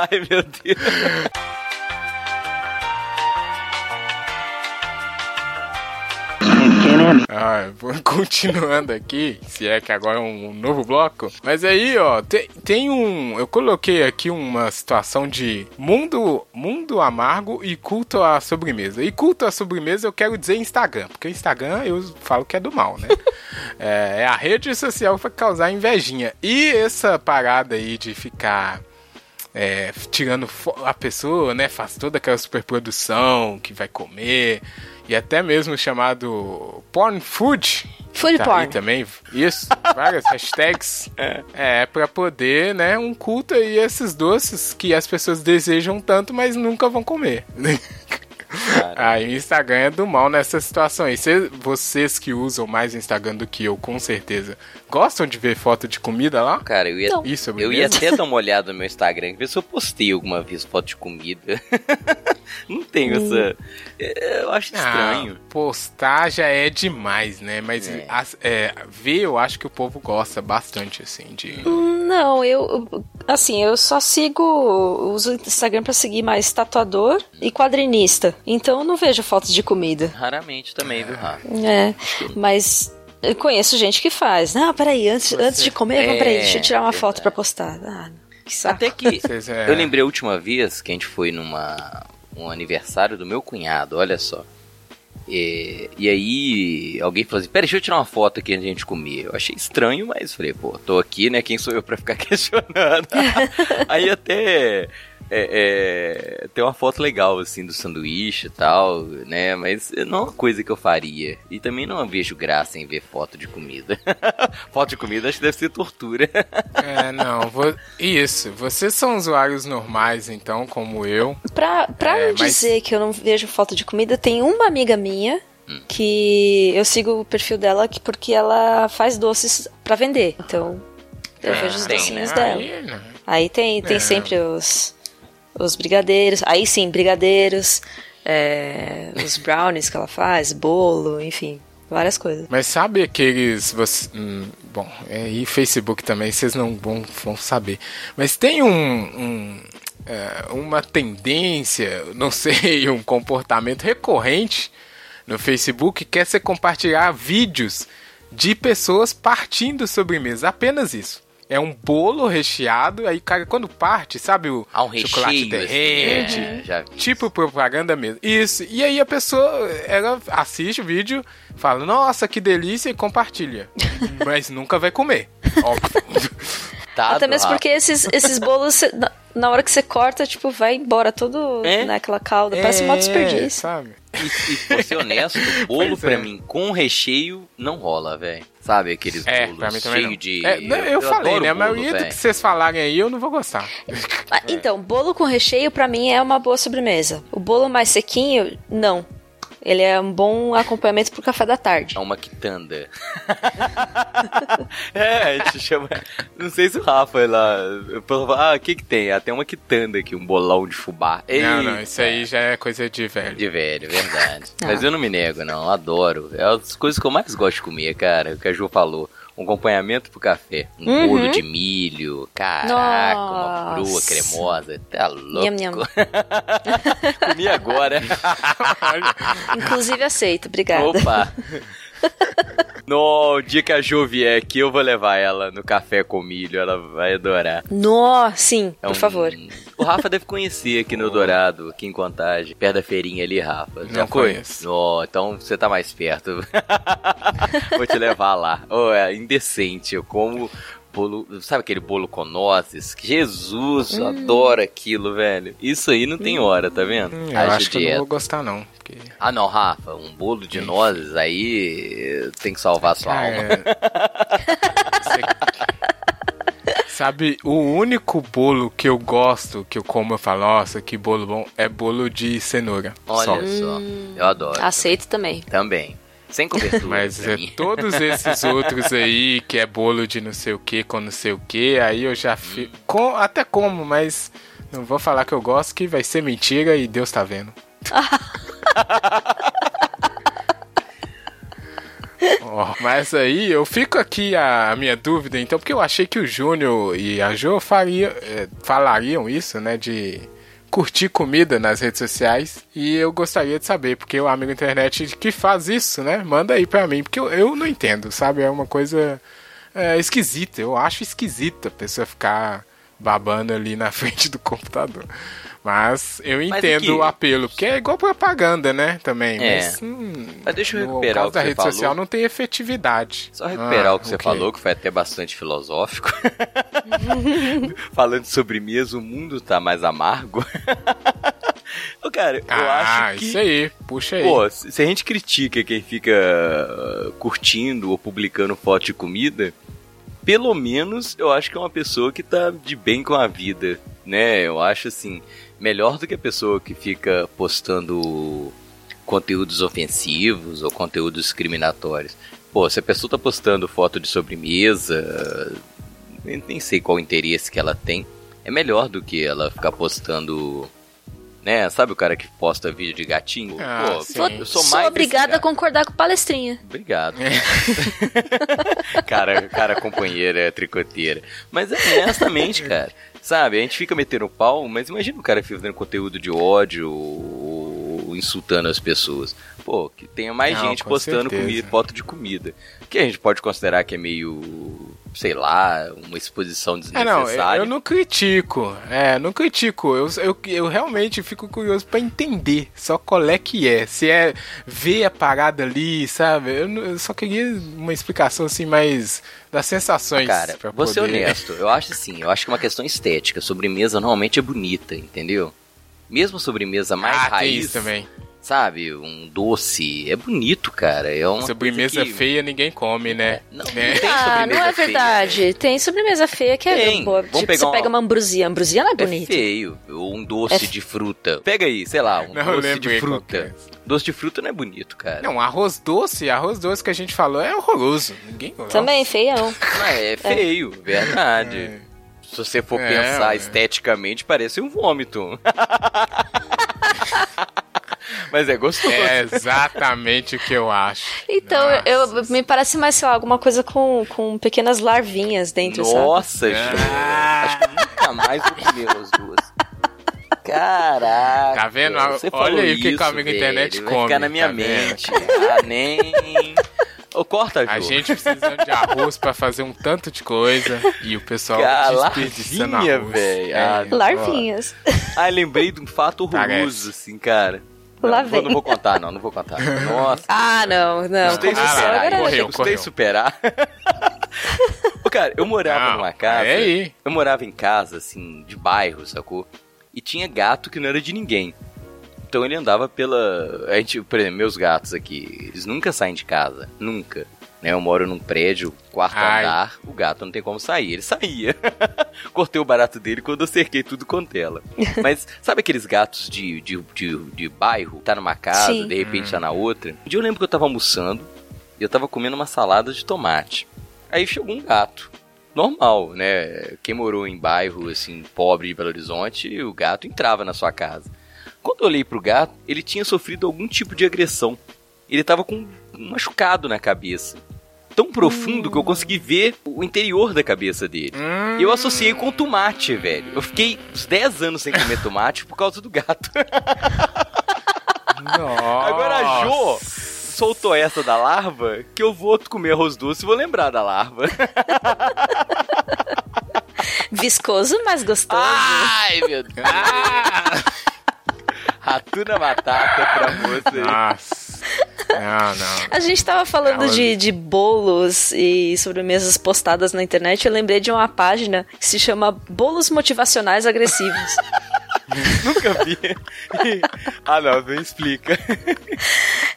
Ai, meu Deus. Ah, continuando aqui, se é que agora é um, novo bloco. Mas aí, ó, tem, tem um. Eu coloquei aqui uma situação de mundo, mundo amargo e culto à sobremesa. E culto à sobremesa eu quero dizer Instagram, porque Instagram eu falo que é do mal, né? é, é a rede social pra causar invejinha. E essa parada aí de ficar é, tirando a pessoa, né? Faz toda aquela superprodução que vai comer. E até mesmo chamado porn food. Food tá porn. Também. Isso, várias hashtags. É, pra poder, né? Um culto aí esses doces que as pessoas desejam tanto, mas nunca vão comer. Aí o Instagram é do mal nessa situação. Cê- vocês que usam mais o Instagram do que eu, com certeza, gostam de ver foto de comida lá? Cara, eu ia, Não. E eu ia até dar uma olhada no meu Instagram, ver se eu postei alguma vez foto de comida. Não tenho essa. é, Eu acho estranho. Ah, postar já é demais, né? Mas É. as- é, ver, eu acho que o povo gosta bastante, assim, de. Não, eu. Assim, eu só sigo. Uso o Instagram pra seguir mais tatuador e quadrinista. Então eu não vejo fotos de comida. Raramente também, viu, Rafa? É. Mas. Eu conheço gente que faz. Não, peraí, antes, antes de comer, vamos, peraí, deixa eu tirar uma É, foto pra postar. Ah, que saco. Até que. É, Eu lembrei a última vez que a gente foi numa um aniversário do meu cunhado, olha só. E, e aí alguém falou assim, pera, deixa eu tirar uma foto aqui antes de a gente comer. Eu achei estranho, mas falei, pô, tô aqui, né? Quem sou eu pra ficar questionando? aí até é, é, tem uma foto legal, assim, do sanduíche e tal, né? Mas não é uma coisa que eu faria. E também não vejo graça em ver foto de comida. foto de comida acho que deve ser tortura. É, não, vou... isso. Vocês são usuários normais, então, como eu. Pra, pra É, não mas- dizer que eu não vejo foto de comida, tem uma amiga minha Hum. que eu sigo o perfil dela que, porque ela faz doces pra vender. Então, eu É, vejo os tem, docinhos né? dela. Aí, né? Aí tem, tem É. sempre os, os brigadeiros. Aí sim, brigadeiros. é, os brownies que ela faz, bolo, enfim, várias coisas. Mas sabe aqueles. Você, hum, bom, é, e Facebook também, vocês não vão, vão saber. Mas tem um. um, é, uma tendência, não sei, um comportamento recorrente no Facebook que é você compartilhar vídeos de pessoas partindo sobremesa. Apenas isso. É um bolo recheado, aí cara, quando parte, sabe o Há um chocolate recheio, assim, derrete, é, já vi Tipo propaganda mesmo. Isso. E aí a pessoa, ela assiste o vídeo, fala, nossa, que delícia, e compartilha. Mas nunca vai comer. Óbvio. Coitado. Até mesmo porque esses, esses bolos, na, hora que você corta, tipo, vai embora todo É? naquela calda. Parece um modo desperdício. sabe? E, e ser honesto, bolo Pois pra é. mim com recheio não rola, velho. Sabe aqueles É, bolos cheios de. É, não, eu, falei, né? A maioria do que vocês falarem aí eu não vou gostar. Ah, então, bolo com recheio pra mim é uma boa sobremesa. O bolo mais sequinho, não. Ele é um bom acompanhamento pro café da tarde. É uma quitanda. é, a gente chama. Não sei se o Rafa lá. eu falo, Ah, o que que tem? Ah, tem uma quitanda aqui, um bolão de fubá. Não, não, isso aí já é coisa de velho. De velho, verdade. Ah. Mas eu não me nego, não. Adoro. É as coisas que eu mais gosto de comer, cara. O que a Ju falou. Um acompanhamento pro café. Um Uhum. bolo de milho. Caraca, uma broa Nossa. cremosa. Tá louco. Nham, nham. Comi agora. Inclusive aceito, obrigada. Opa! No o dia que a Ju vier aqui, eu vou levar ela no café com milho. Ela vai adorar. Nó, sim, É por um- favor. O Rafa deve conhecer aqui no Dourado, aqui em Contagem, perto da feirinha ali, Rafa. Não foi? conheço. Ó, então você tá mais perto. Vou te levar lá. Oh, é indecente. Eu como bolo. Sabe aquele bolo com nozes? Jesus, eu adoro aquilo, velho. Isso aí não tem hora, tá vendo? hum, eu Haja acho que eu não dieta. vou gostar, não. Porque... Ah, não, Rafa, um bolo de nozes aí tem que salvar sua Cara, alma. você- Sabe, o único bolo que eu gosto, que eu como, eu falo, nossa, que bolo bom, é bolo de cenoura. Olha só. só, eu adoro. Aceito também. Também. Sem cobertura. Mas é, todos esses outros aí, que é bolo de não sei o que, com não sei o que, aí eu já fico. com- até como, mas não vou falar que eu gosto, que vai ser mentira e Deus tá vendo. Ó, mas aí eu fico aqui a, a minha dúvida, então, porque eu achei que o Júnior e a Jo faria, é, falariam isso, né? De curtir comida nas redes sociais. E eu gostaria de saber, porque o amigo internet que faz isso, né? Manda aí pra mim, porque eu, eu não entendo, sabe? É uma coisa é, esquisita. Eu acho esquisita a pessoa ficar babando ali na frente do computador. Mas eu entendo o apelo, porque é igual propaganda, né? Também. É. Mas, hum, Mas deixa eu recuperar o que da você rede falou. social não tem efetividade. Só recuperar Ah, o que você ok. falou, que foi até bastante filosófico. Falando sobre mesa, o mundo tá mais amargo. Cara, eu Ah, acho que. isso aí, puxa aí. Pô, se a gente critica quem fica uh, curtindo ou publicando foto de comida, pelo menos eu acho que é uma pessoa que tá de bem com a vida, né? Eu acho assim, melhor do que a pessoa que fica postando conteúdos ofensivos ou conteúdos discriminatórios. Pô, se a pessoa tá postando foto de sobremesa, nem, sei qual interesse que ela tem, é melhor do que ela ficar postando. Né, sabe o cara que posta vídeo de gatinho? Ah, Pô, sim. Eu sou sou mais obrigada desse a concordar com palestrinha. Obrigado. cara, cara companheira tricoteira. Mas é honestamente, cara. Sabe, a gente fica metendo pau, mas imagina o cara fazendo conteúdo de ódio ou insultando as pessoas. Pô, que tenha mais Não, gente com postando comida, foto de comida. Que a gente pode considerar que é meio, sei lá, uma exposição É, não, desnecessária. eu, não critico. É, não critico. Eu, eu, eu realmente fico curioso pra entender só qual é que é. Se é ver a parada ali, sabe? Eu, eu só queria uma explicação assim mais das sensações. Cara, pra vou ser poder- honesto. Eu acho assim, eu acho que é uma questão estética. Sobremesa normalmente é bonita, entendeu? Mesmo sobremesa mais ah, tem raiz, isso também. Sabe? Um doce. É bonito, cara. É uma Sobremesa coisa que... feia ninguém come, né? Não, É. não tem Ah, não é feia, verdade. Tem sobremesa feia que é Tem. boa. Vamos Tipo, pegar você uma- pega uma ambrosia. Ambrosia não é É bonita. feio. Ou um doce É- de fruta. Pega aí, sei lá, um Não doce de fruta. é. Doce de fruta não é bonito, cara. Não, arroz doce, arroz doce que a gente falou é horroroso. Ninguém gosta. Também, feião. Mas é feio, verdade. É. Se você for É, pensar ué. esteticamente, parece um vômito. Mas é gostoso. É exatamente o que eu acho. Então, Nossa. eu, me parece mais, sei lá, alguma coisa com, com pequenas larvinhas dentro, sabe? Nossa. Ah. Acho que nunca mais vou comer as duas. Caraca. Tá vendo? Você Olha aí o que o amigo velho. internet Vai come, ficar na minha tá mente. Ah, nem... Ô, corta, Ju. A gente precisando de arroz pra fazer um tanto de coisa e o pessoal desperdiçando arroz. véi. É, Ah, Larvinhas. Ah, lembrei de um fato horroroso, assim, cara. Não, Lá não vou, vem. não vou contar, não, não vou contar. Nossa. Ah, não, não. Custei Ah, superar. correu, Custei correu. superar. Ô, cara, eu morava Não, numa casa. é aí. Eu morava em casa, assim, de bairro, sacou? E tinha gato que não era de ninguém. Então ele andava pela. A gente, por exemplo, meus gatos aqui, eles nunca saem de casa. Nunca. Né, eu moro num prédio, quarto Ai. andar, o gato não tem como sair. Ele saía. Cortei o barato dele quando eu cerquei tudo com tela. Mas sabe aqueles gatos de, de, de, de bairro? Tá numa casa, Sim. de repente tá na outra. Um dia eu lembro que eu tava almoçando e eu tava comendo uma salada de tomate. Aí chegou um gato. Normal, né? Quem morou em bairro, assim, pobre de Belo Horizonte, o gato entrava na sua casa. Quando eu olhei pro gato, ele tinha sofrido algum tipo de agressão. Ele tava com um machucado na cabeça. Tão profundo que eu consegui ver o interior da cabeça dele. E eu associei com tomate, velho. Eu fiquei uns 10 anos sem comer tomate por causa do gato. Nossa. Agora a Jo soltou essa da larva que eu vou comer arroz doce e vou lembrar da larva. Viscoso, mas gostoso. Ai, meu Deus. Ah! Ratuna batata pra você. Nossa. Não, não. A gente tava falando de, de bolos e sobremesas postadas na internet. Eu lembrei de uma página que se chama Bolos Motivacionais Agressivos. Nunca vi. ah, não, não explica.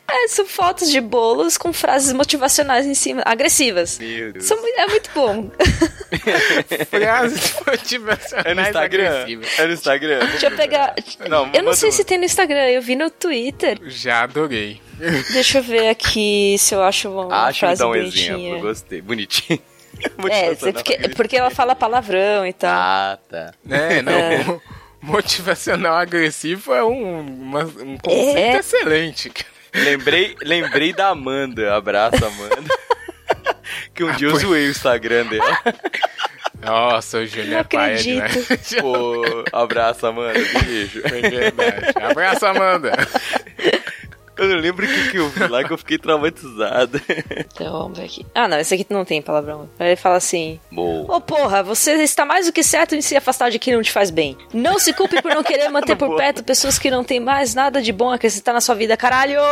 é, são fotos de bolos com frases motivacionais em cima, agressivas. Meu Deus. São é muito bom. Frases motivacionais É no Instagram? agressivas. É no Instagram? Deixa eu pegar. Não, eu não sei se tem no Instagram, eu vi no Twitter. Já adorei. Deixa eu ver aqui se eu acho uma Acho que frase dá um bonitinha. exemplo. Gostei. Bonitinho. É, porque, porque ela fala palavrão e tal. Ah, tá. É, não. É. Motivacional agressivo é um, uma- um conceito É. excelente. Lembrei, lembrei da Amanda. Abraço, Amanda. que um dia eu zoei o Instagram dela. Nossa, o Júlio Não é pai acredito. demais. Pô, abraço, Amanda. Beijo. Foi verdade. Abraço, Amanda. Eu lembro o que, que eu vi lá que eu fiquei traumatizado. Então, vamos ver aqui. Ah, não, esse aqui não tem palavrão. Aí ele fala assim. Ô porra, você está mais do que certo em se afastar de quem não te faz bem. Não se culpe por não querer manter por perto pessoas que não têm mais nada de bom a acrescentar na sua vida, caralho!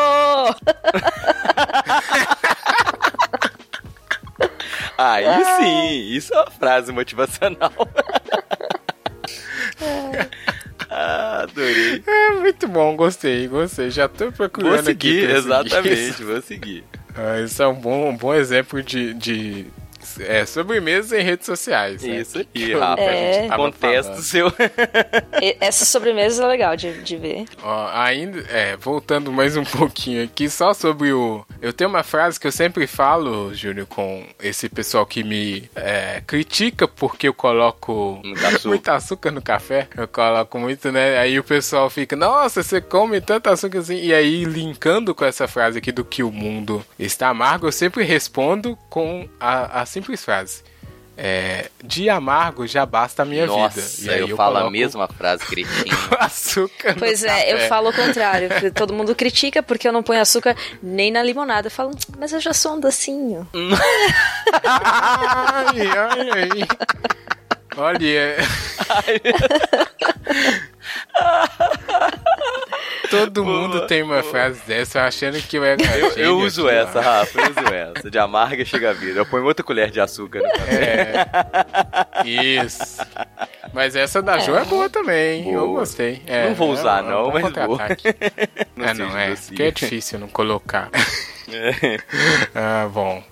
Aí sim, isso é uma frase motivacional. ah, adorei. É muito bom, gostei, gostei. Já tô procurando Vou aqui. seguir, seguir exatamente, isso. vou seguir. Ah, Isso é um bom, um bom exemplo de, de é, sobremesa em redes sociais. né? Isso Que aí, Rafa. É. A gente Tava contesta o seu. Essa sobremesa é legal de, de ver. Ó, ainda, é, voltando mais um pouquinho aqui, só sobre o. Eu tenho uma frase que eu sempre falo, Júnior, com esse pessoal que me é, critica porque eu coloco Muito açúcar. muito açúcar no café. Eu coloco muito, né? Aí o pessoal fica, nossa, você come tanto açúcar assim. E aí, linkando com essa frase aqui do que o mundo está amargo, eu sempre respondo com a, a simples frase. É, de amargo já basta a minha Nossa, vida. E aí eu, falo a mesma frase cretina. açúcar no Pois é, eu café. falo o contrário. porque Todo mundo critica porque eu não ponho açúcar nem na limonada. Eu falo, mas eu já sou um docinho. Ai, ai, ai. Olha. Todo mundo tem uma frase dessa eu achando que eu era. Eu, eu uso aqui, essa, Rafa, eu uso essa. De amarga chega a vida. Eu ponho outra colher de açúcar no café. É. Isso. Mas essa da Jo é boa também. Eu Boa. gostei. É, Não vou usar, é um não, mas contra-ataque. Não é, não, é. Porque é difícil não colocar. ah, bom.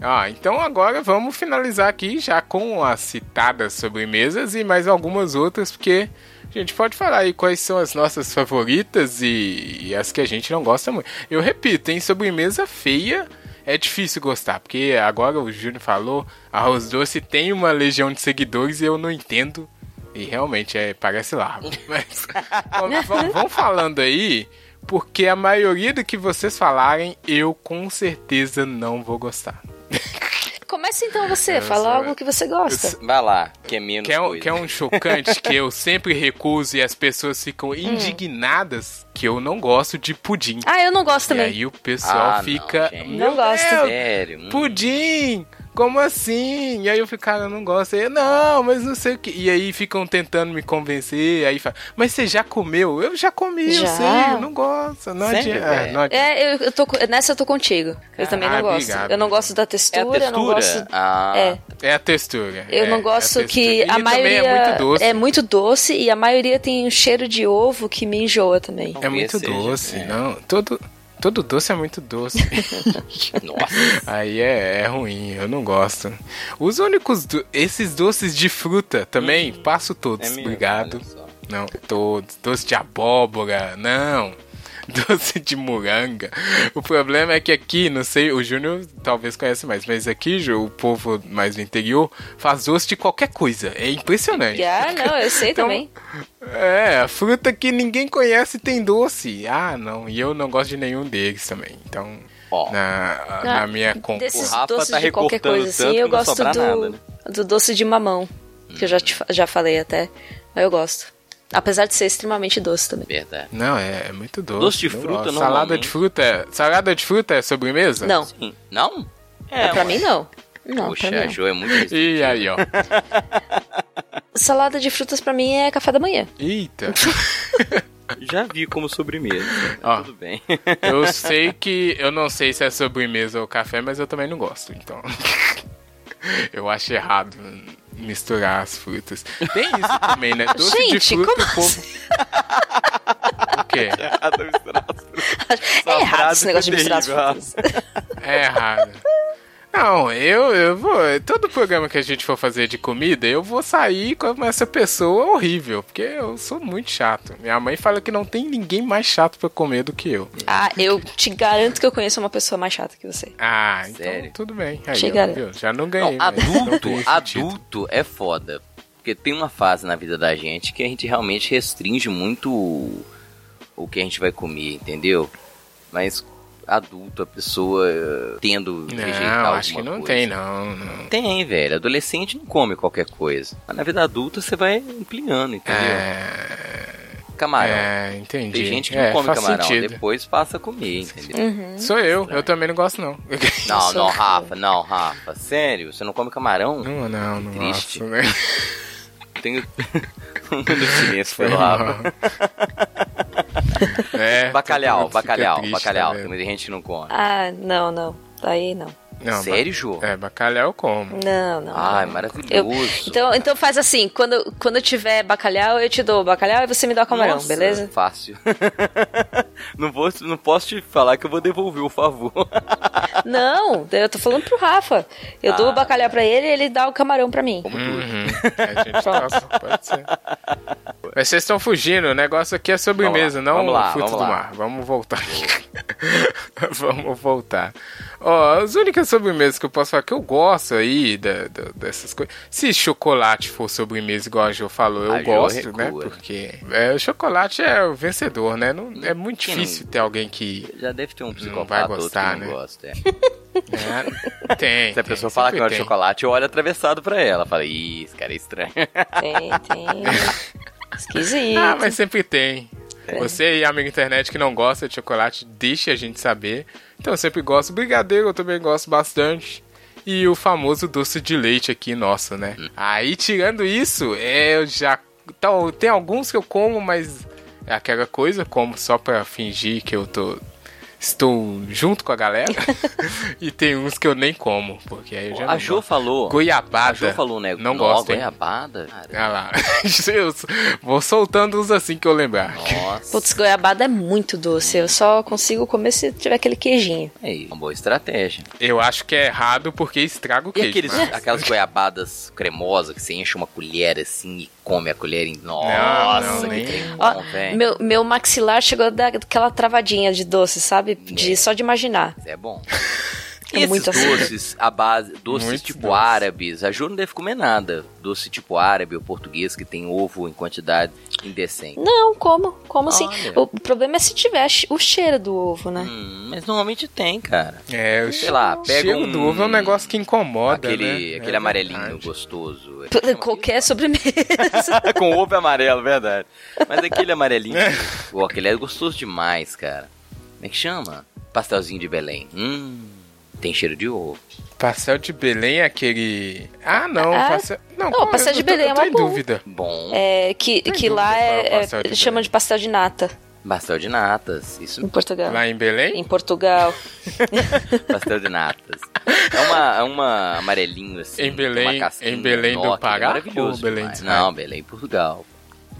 Ah, então agora vamos finalizar aqui já com as citadas sobremesas e mais algumas outras, porque a gente pode falar aí quais são as nossas favoritas e, e as que a gente não gosta muito. Eu repito, em sobremesa feia é difícil gostar, porque agora o Júnior falou, arroz doce tem uma legião de seguidores e eu não entendo. E realmente é, parece largo. Mas vamos, falando aí, porque a maioria do que vocês falarem, eu com certeza não vou gostar. Começa então você, Eu fala sou- algo que você gosta. Vai lá, que é menos Quer um, coisa. quer um chocante que eu sempre recuso e as pessoas ficam indignadas que eu não gosto de pudim. Ah, eu não gosto E também. aí o pessoal Ah, não, fica. "Meu Não gosto." Sério? Hum. Pudim! Como assim? E aí eu fico, cara, eu não gosto. Aí, eu, não, mas não sei o que. E aí ficam tentando me convencer. Aí fala, mas você já comeu? Eu já comi, eu Já? sei, eu não gosto. Não adianta. velho? não adianta. É, eu, eu tô, nessa eu tô contigo. Eu também não Ah, gosto. obrigado. Eu não gosto da É a textura, eu não textura? gosto. Ah, É. É a textura. Eu é, não é gosto textura. que a também maioria é muito doce. é muito doce e a maioria tem um cheiro de ovo que me enjoa também. É muito doce, é. não. Todo, todo doce é muito doce. Nossa. Aí é, é ruim, eu não gosto. Os únicos. do- esses doces de fruta também, passo todos. É mesmo, Obrigado. Não, todos. Doce de abóbora, não. Doce de moranga. O problema é que aqui, não sei, o Júnior talvez conhece mais, mas aqui, Ju, o povo mais do interior faz doce de qualquer coisa. É impressionante. Ah, não, eu sei Então, também. É, a fruta que ninguém conhece tem doce. Ah, não. E eu não gosto de nenhum deles também. Então, Ó, na, na minha compra. Desses O Rafa doces tá de qualquer coisa assim, eu gosto do, nada, né? do doce de mamão, que eu já, te, já falei até, mas eu gosto. Apesar de ser extremamente doce também. verdade. Não, é, é muito doce. Doce de eu fruta, gosto. Salada de fruta é. Salada de fruta é sobremesa? Não, Sim. Não? é, pra ué. mim não. Não, Poxa, pra a mim não. Jo é muito E aí, ó. Salada de frutas pra mim é café da manhã. Eita. Já vi como sobremesa. Ó. Tudo bem. Eu sei que. Eu não sei se é sobremesa ou café, mas eu também não gosto. Então. Eu acho errado misturar as frutas. Tem isso também, né? Doce de Gente, fruta como o povo. O quê? É errado frase esse negócio de misturar as terrível, frutas. É errado. Não, eu, eu vou. Todo programa que a gente for fazer de comida, eu vou sair como essa pessoa horrível. Porque eu sou muito chato. Minha mãe fala que não tem ninguém mais chato pra comer do que eu. Ah, eu te garanto que eu conheço uma pessoa mais chata que você. Ah, então Sério? tudo bem. Aí, Chega. ó, viu? Já não ganhei. Não, mas não adulto, adulto é foda. Porque tem uma fase na vida da gente que a gente realmente restringe muito o, o que a gente vai comer, entendeu? Mas adulto, a pessoa eh, tendo rejeitar Não, acho que não coisa. tem, não, não. Tem, velho. Adolescente não come qualquer coisa. Mas na vida adulta você vai ampliando, entendeu? É. Camarão. É, entendi. Tem gente que É, não come camarão, sentido. depois passa a comer, entendeu? Uhum. Sou eu, eu também não gosto, não. Não, não, Rafa, não, Rafa. Sério, você não come camarão? Não, não, não Triste. gosto, né? Tenho um de silêncio pelo Rafa. É, Bacalhau, bacalhau, triste, bacalhau. tá Tem muita gente que não come. Ah, não, não. Aí não. Não, Sério, ba- É, bacalhau como. Não, não. Ai, não. maravilhoso. Eu- então, então faz assim, quando, quando eu tiver bacalhau, eu te dou o bacalhau e você me dá o camarão, Nossa, beleza? Fácil. não, vou, não posso te falar que eu vou devolver o favor. Não, eu tô falando pro Rafa. Eu dou Ah. o bacalhau pra ele e ele dá o camarão pra mim. Como tudo. Uhum. A gente gosta, pode ser. Mas vocês estão fugindo, o negócio aqui é sobremesa, não vamos lá, vamos do lá. mar. Vamos voltar aqui. vamos voltar. Ó, as únicas sobremesas que eu posso falar que eu gosto aí da, da- dessas coisas. Se chocolate for sobremesa, igual a Jo falou, eu A Jo gosto, né? Porque é, o chocolate é o vencedor, né? Não, é muito difícil não- ter alguém que. Já deve ter um vai psicopata outro gostar, que não né? gosta. é. né? Tem. Se a tem, pessoa falar que não é chocolate, eu olho atravessado pra ela. Fala, ih, esse cara é estranho. Tem, tem. Esquisito. Ah, mas sempre tem. É. Você aí, amigo internet que não gosta de chocolate, deixe a gente saber. Então eu sempre gosto. Brigadeiro eu também gosto bastante. E o famoso doce de leite aqui, nosso, né? Hum. Aí, tirando isso, é, eu já. Então, tem alguns que eu como, mas é aquela coisa, como só pra fingir que eu tô. Estou junto com a galera. e tem uns que eu nem como, porque aí eu já a não Jo gosto. falou. Goiabada. A Jo falou, né? Não Nó, gosto, goiabada? Cara, Olha lá. Eu vou soltando uns assim que eu lembrar. Nossa. Putz, goiabada é muito doce. Eu só consigo comer se tiver aquele queijinho. Aí, uma boa estratégia. Eu acho que é errado porque estraga o E queijo. aqueles, mas- aquelas goiabadas cremosas que você enche uma colher assim e come a colher em. Nossa, não, que nem- trem Ó, bom, velho. meu, meu maxilar chegou a dar aquela travadinha de doce, sabe? De, É. só de imaginar. É bom. É E esses muito doces, a base, doces Muito tipo doce. árabes, a Ju não deve comer nada. Doce tipo árabe ou português que tem ovo em quantidade indecente. Não, como? Como assim? Olha. O problema é se tiver o cheiro do ovo, né? Hum, mas normalmente tem, cara. É, o Sei lá, pega cheiro um- do ovo é um negócio que incomoda, aquele né? aquele É amarelinho verdade. gostoso. Qualquer sobremesa. Com ovo amarelo, verdade. Mas aquele amarelinho, pô, aquele é gostoso demais, cara. Como é que chama? Pastelzinho de Belém. Hum. Tem cheiro de ovo. Pastel de Belém é aquele. Ah, não. Ah, pastel... Não, não, pastel de Belém é tô uma em boa. dúvida. Bom. É, que, que lá é é, é, de eles chamam Belém. de pastel de nata Pastel de natas. Isso em Portugal. Lá em Belém? Em Portugal. Pastel de natas. É uma, é uma amarelinho assim. Em Belém- em Belém do é Pará maravilhoso ou Belém Não? Belém, Portugal.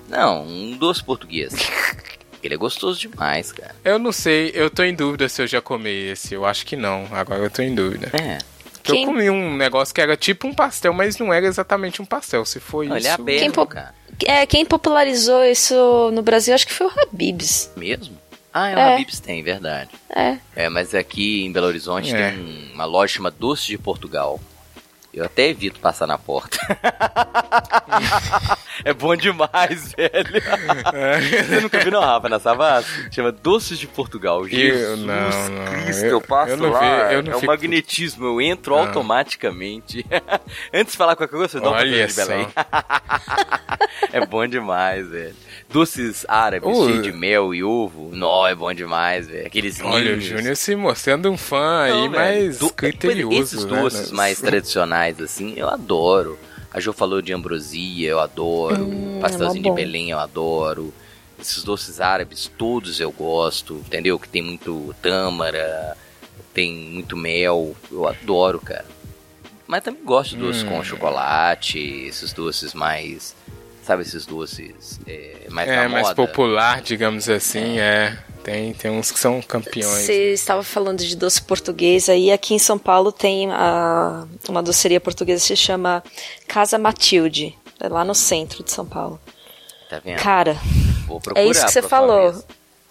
Não, um doce português. Ele é gostoso demais, cara. Eu não sei, eu tô em dúvida se eu já comi esse. Eu acho que não. Agora eu tô em dúvida. É. Quem- eu comi um negócio que era tipo um pastel, mas não era exatamente um pastel. Se foi Não, isso. é aberto, Quem po- cara. É, quem popularizou isso no Brasil acho que foi o Habibs. Mesmo? Ah, é, o É. Habib's tem, verdade. É. É, mas aqui em Belo Horizonte É. tem uma loja chamada Doce de Portugal. Eu até evito passar na porta. é bom demais, velho. Você nunca viu, não, Rafa, na Savassi? Chama Doces de Portugal. Jesus não, não. Cristo, Eu- eu, passo eu não lá. vi- eu não é um fico- magnetismo, eu entro Ah. automaticamente. Antes de falar qualquer coisa, você dá um de Belém. é bom demais, velho. Doces árabes, Uh. cheios de mel e ovo. Nó, é bom demais, velho. Aqueles Olha, o. Júnior se mostrando um fã aí, Não, velho. mais Do- criterioso. Esses né? doces mais tradicionais, assim, eu adoro. A Jo falou de ambrosia, eu adoro. Hum, Pastelzinho é de. Belém, eu adoro. Esses doces árabes, todos eu gosto, entendeu? Que tem muito tâmara, tem muito mel. Eu adoro, cara. Mas também gosto de doces Hum. com chocolate, esses doces mais. Sabe esses doces é, mais É, na mais moda? popular, digamos assim, é. Tem, tem uns que são campeões. Você estava falando de doce português aí. Aqui em São Paulo tem a- uma doceria portuguesa que se chama Casa Matilde. É lá no centro de São Paulo. Tá vendo? Cara, Vou procurar é isso que você falou. vez.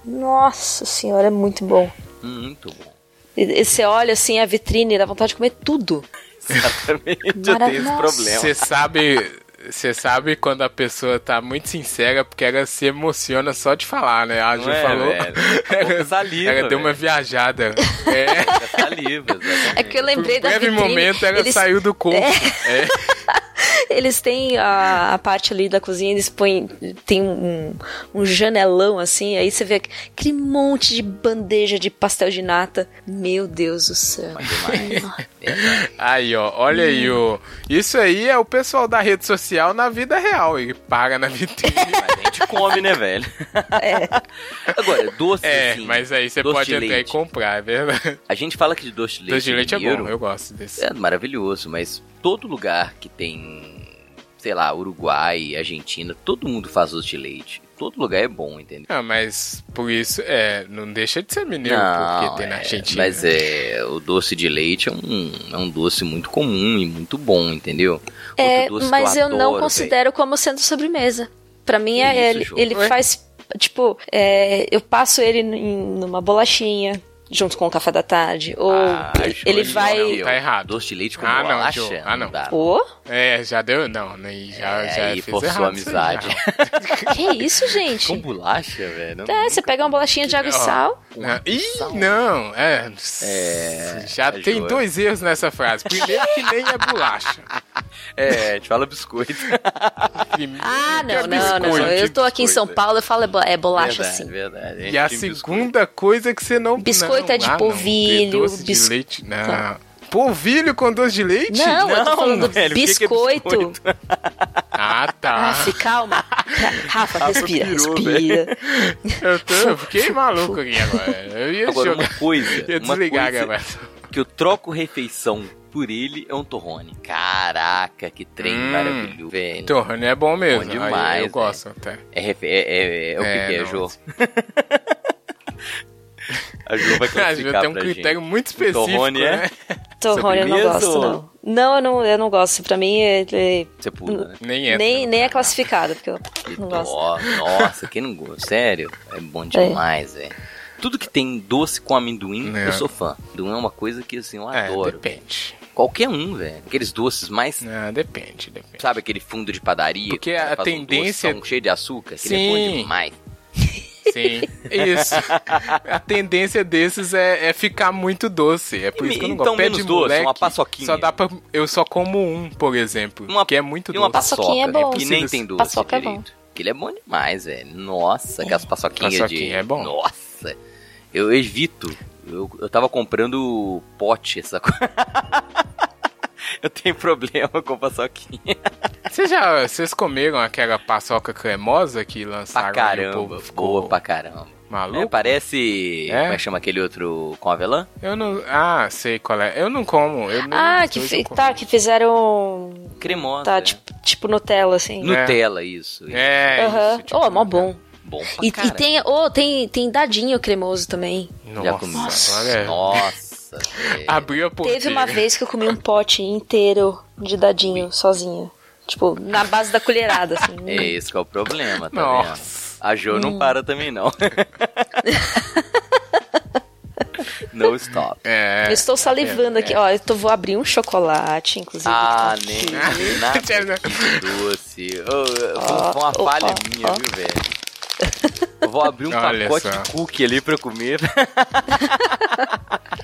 Nossa senhora, é muito bom. Muito bom. E, e você olha assim a vitrine e dá vontade de comer tudo. Exatamente, eu tenho esse problema. Você sabe. Você sabe quando a pessoa tá muito sincera, porque ela se emociona só de falar, né? A Ju é, falou. velho? A boca saliva, ela deu uma viajada. É. É saliva, exatamente. É que eu Por um lembrei da breve vitrine. momento ela eles, saiu do corpo. É. eles têm a, a parte ali da cozinha, eles põem. Tem um, um janelão assim, aí você vê aquele monte de bandeja de pastel de nata. Meu Deus do céu. Verdade. Aí, ó, olha aí, ó. Isso aí é o pessoal da rede social na vida real. Ele paga na vitrine. Mas a gente come, né, velho? Agora, doce, É, assim, mas aí você pode de entrar leite. e comprar, é verdade. A gente fala que de doce de leite, Doce de leite é mineiro bom, eu gosto desse. é maravilhoso, mas todo lugar que tem, sei lá, Uruguai, Argentina, todo mundo faz doce de leite. Todo lugar é bom, entendeu? Ah, mas por isso, é, não deixa de ser mineiro, porque tem na é, Argentina. Mas é, o doce de leite é um, é um doce muito comum e muito bom, entendeu? É, mas eu, eu, não adoro, considero como sendo sobremesa. Pra mim, é, ele, isso, ele Ué? faz. Tipo, é, eu passo ele em, numa bolachinha, junto com o café da tarde. Ou Ah, ele, não, vai. não, Tá errado. Doce de leite com Ah, não, bolacha? Ju, ah, não. dá. Ô, É, já deu. Não, nem já, É, já aí fez forçou errado a isso aí, amizade. que isso, gente? Com bolacha, velho? É, você pega uma bolachinha de água e Ó, sal. Não. Ih, não, é. É, já é, tem é. dois erros nessa frase. Primeiro que nem é bolacha. É, a gente fala biscoito. Primeiro Ah, que é não, não, não. biscoito. Eu tô aqui em São biscoito, Paulo, eu falo é é bolacha verdade, sim. verdade. E a segunda coisa que você não. Biscoito não, é de ah, não, polvilho, ter Doce bis- de leite. Não. Polvilho com doce de leite? Não, eu tô Não, falando velho, o que que é biscoito. biscoito? Ah, tá. Rafa, calma. Rafa, respira, pirou, respira. Eu, tô, eu fiquei maluco aqui agora. Eu ia Agora, jogar. uma coisa, ia uma desligar a coisa que eu troco refeição por ele é um torrone. Caraca, que trem Hum. maravilhoso, velho. Torrone é bom mesmo. Bom Aí demais, eu gosto até. É, é, é, é o que, É, que é, não, Jô? A Ju vai A classificar Ju tem um critério gente. muito específico. torrone é? né? Torrone eu não gosto, ou- não. Não, eu não, eu não gosto. Pra mim, ele Você pula, né? Nem é. nem, nem é classificado, porque eu Que não gosto. Nossa, quem não gosta? Sério? É bom demais, velho. Tudo que tem doce com amendoim, É. eu sou fã. Amendoim é uma coisa que, assim, eu É, adoro. depende. Qualquer um, velho. Aqueles doces mais... Não, depende, depende. Sabe aquele fundo de padaria? Porque que a faz um tendência- doção cheio de açúcar? Aquele é bom Sim. demais. Sim, isso. A tendência desses é, é ficar muito doce. É por E isso que eu não então gosto. Pé menos de doce, moleque, uma paçoquinha. Só dá pra. Eu só como um, por exemplo. Uma- que é muito E uma doce. paçoquinha é bom. Que nem tem doce Paçoca é bom. Aquele é bom demais, velho. Nossa, aquelas paçoquinhas Paçoquinha de... é bom. Nossa. Eu evito Eu, eu tava comprando pote, essa coisa. eu tenho problema com paçoquinha. Vocês já, vocês comeram aquela paçoca cremosa que Pra lançaram o caramba. povo ficou Boa pra caramba. maluco? É, parece. É? Como é que chama aquele outro com avelã? Eu não, ah, sei qual é. Eu não como. Eu não, Ah, que, tá, que fizeram. Cremosa. Tá, é. tipo, tipo Nutella, assim. Nutella, isso. isso. É, Aham. isso, tipo, oh, mó bom. Bom pra E, e tem, oh, tem, tem dadinho cremoso também. Já Nossa, comi. Nossa. velho. Abriu a porteira. Teve uma vez que eu comi um pote inteiro de dadinho sozinha. Tipo, na base da colherada, assim. É esse que é o problema, tá Nossa. vendo? A Jo Hum. não para também, não. no stop. É. Eu estou salivando é, aqui. Ó, eu tô, vou abrir um chocolate, inclusive. Ah, tá nem aqui. nada que doce. Ô, Ó, foi uma opa, falha minha, ó. viu, velho? Eu vou abrir um Olha pacote só. de cookie ali pra comer.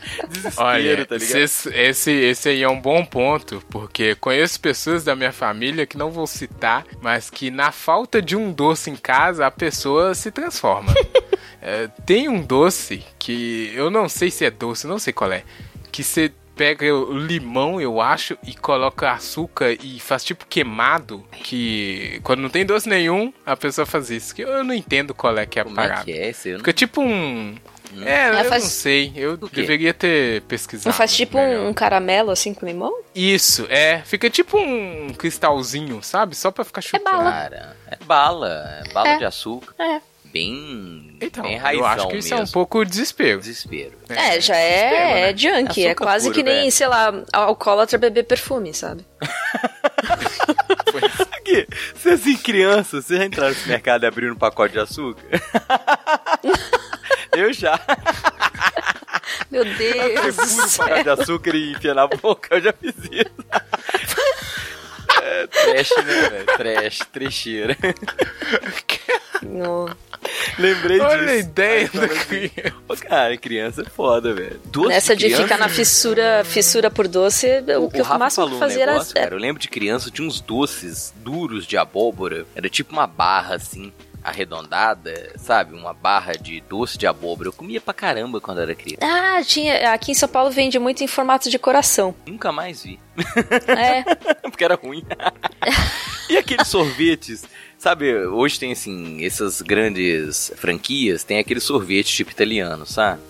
Desespero, Olha, tá ligado? esse, esse, esse aí é um bom ponto, porque conheço pessoas da minha família que não vou citar, mas que na falta de um doce em casa, a pessoa se transforma. É, tem um doce que eu não sei se é doce, não sei qual é, que você pega o limão, eu acho, e coloca açúcar e faz tipo queimado, que quando não tem doce nenhum, a pessoa faz isso. Que eu não entendo qual é que é a Como é parada. que é esse? Eu não... Fica tipo um. É, É, eu faz- não sei. Eu deveria ter pesquisado. Não faz tipo melhor. um, caramelo assim com limão? Isso, é. Fica tipo um cristalzinho, sabe? Só pra ficar chupando. bala. Cara, é bala. É bala É. de açúcar. É. Bem, Então, bem eu raizão acho que isso mesmo. é um pouco desespero. Desespero. É, já desespero, é, né? é junk. É quase puro, que nem, velho. sei lá, alcoólatra beber perfume, sabe? Aqui, você assim, criança, você já entraram no mercado e abriram um pacote de açúcar? Eu já. Meu Deus. céu. pacote de açúcar e enfia na boca, eu já fiz isso. É, trash, né, velho? Trash, trecheira. No- Lembrei Olha a disso. ideia Aí da fala assim, criança. Cara, criança é foda, velho. Doce Nessa de criança- ficar na fissura, fissura por doce, o, que eu Rafa máximo falou que fazia um negócio, era. cara. Eu lembro de criança, tinha uns doces duros de abóbora. Era tipo uma barra, assim, arredondada, sabe? Uma barra de doce de abóbora. Eu comia pra caramba quando era criança. Ah, tinha. Aqui em São Paulo vende muito em formato de coração. Nunca mais vi. É. Porque era ruim. e aqueles sorvetes, sabe? Hoje tem, assim, essas grandes franquias, tem aquele sorvete tipo italiano, sabe?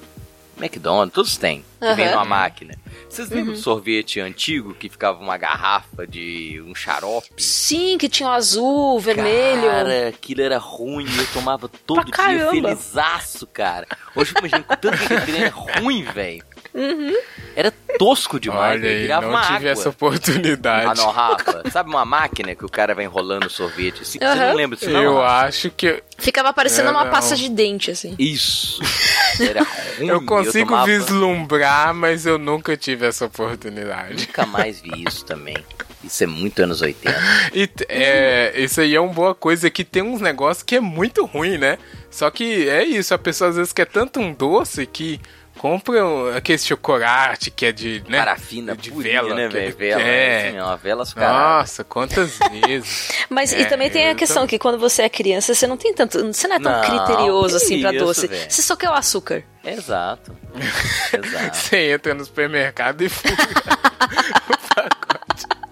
McDonald's, todos têm. Que vem Aham. numa máquina. Vocês lembram do sorvete antigo que ficava uma garrafa de um xarope? Sim, que tinha o azul, o vermelho. Cara, aquilo era ruim, eu tomava todo Pra dia caramba. felizaço, cara. Hoje eu imagino tanto que aquilo era ruim, velho. Uhum. Era tosco demais, Olha velho. aí, Virava não uma tive água. essa oportunidade. Ah, não, Rafa. Sabe uma máquina que o cara vai enrolando o sorvete? Assim, Você Aham. não lembra disso, não? eu Rafa? acho que. Ficava parecendo É, uma não. pasta de dente, assim. Isso. Era ruim. Eu consigo tomava- vislumbrar, mas eu nunca tive essa oportunidade. Nunca mais vi isso também. Isso é muito anos 80. E é, isso aí é uma boa coisa que tem uns negócios que é muito ruim, né? Só que é isso, a pessoa às vezes quer tanto um doce que compra um- aquele chocolate que é de, né? Parafina de purinha, vela, né, é- velho? Vela, é. assim, ó, vela. Nossa, quantas vezes. Mas É, e também tem a questão tô- que quando você é criança, você não tem tanto. Você não é tão Não, criterioso assim pra isso, doce. velho. Você só quer o açúcar. Exato. Exato. Você entra no supermercado e fura.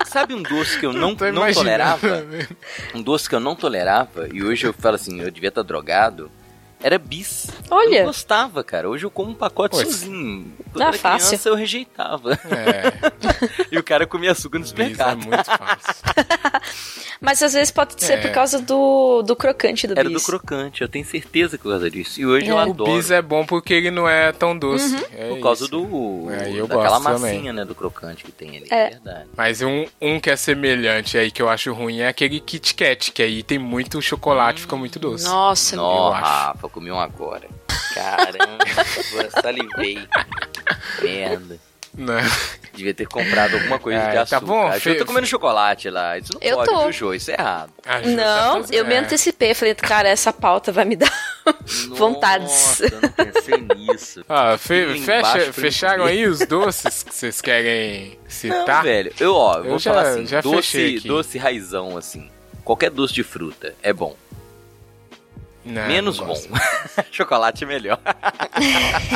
Sabe um doce que eu não, não imaginando. tolerava? Um doce que eu não tolerava, e hoje eu falo assim, eu devia estar drogado, era bis. Olha. Eu gostava, cara. Hoje eu como um pacote Pois. sozinho. Quando Ah, era fácil. criança eu rejeitava. É, e o cara comia açúcar no isso é supermercado. muito fácil. Mas às vezes pode ser É. por causa do, do crocante do Era bis. do crocante, eu tenho certeza que por causa disso. E hoje eu É. O adoro. bis é bom porque ele não é tão doce. É Por causa isso. do. É, eu daquela gosto massinha, também. né? Do crocante que tem ali. É. É verdade. Mas um, um que é semelhante aí que eu acho ruim é aquele Kit Kat, que aí tem muito chocolate, fica muito doce. Nossa, Nossa. Rafa, comi um agora. Caramba, salivei. Merda. Né? Devia ter comprado alguma coisa É, de tá açúcar. bom, Eu fe- tô comendo chocolate lá. Isso não Eu pode, tô. viu, Jô? Isso é errado. A Ju tá Não, fazendo- eu me é. antecipei. Falei, cara, essa pauta vai me dar vontades. Nossa, eu não pensei nisso. Ah, fe- fecha, fecharam aí os doces que vocês querem Não, citar? velho. Eu, ó, eu vou já- falar assim, já doce, doce raizão, assim. Qualquer doce de fruta é bom. Não, Menos não bom. Chocolate é melhor.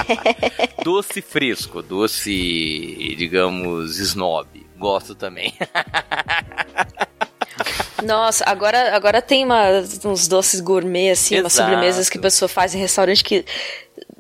doce fresco, doce, digamos, snob. Gosto também. Nossa, agora, agora tem uma- uns doces gourmet, assim, umas Exato. sobremesas que a pessoa faz em restaurante que.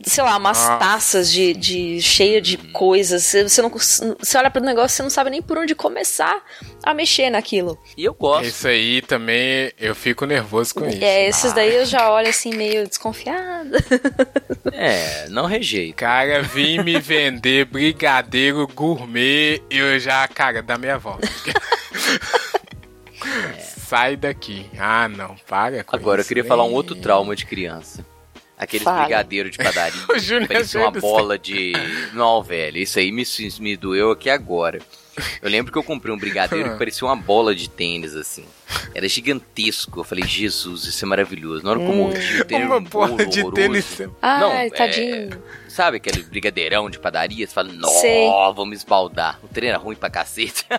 Sei lá, umas Nossa. taças de, de cheia de coisas. Você você não você olha pro negócio, você não sabe nem por onde começar a mexer naquilo. E eu gosto. Isso aí também eu fico nervoso com isso. É, esses daí eu já olho assim meio desconfiada. É, não rejeito. Cara, vim me vender brigadeiro gourmet, eu já, cara, dá meia volta. Sai daqui. Ah, não, para com Agora, eu isso, queria hein? falar um outro trauma de criança. Aqueles Fala. brigadeiros de padaria. O Júnior parecia uma Júnior, bola de. Não, velho, isso aí me, me doeu aqui agora. Eu lembro que eu comprei um brigadeiro que parecia uma bola de tênis, assim. Era gigantesco. Eu falei, Jesus, isso é maravilhoso. Na hora que eu mordi, o Uma bola de tênis. Ai, Não, é- tadinho. Sabe aquele brigadeirão de padaria? Você fala, nó, vamos esbaldar. O trem era ruim pra cacete.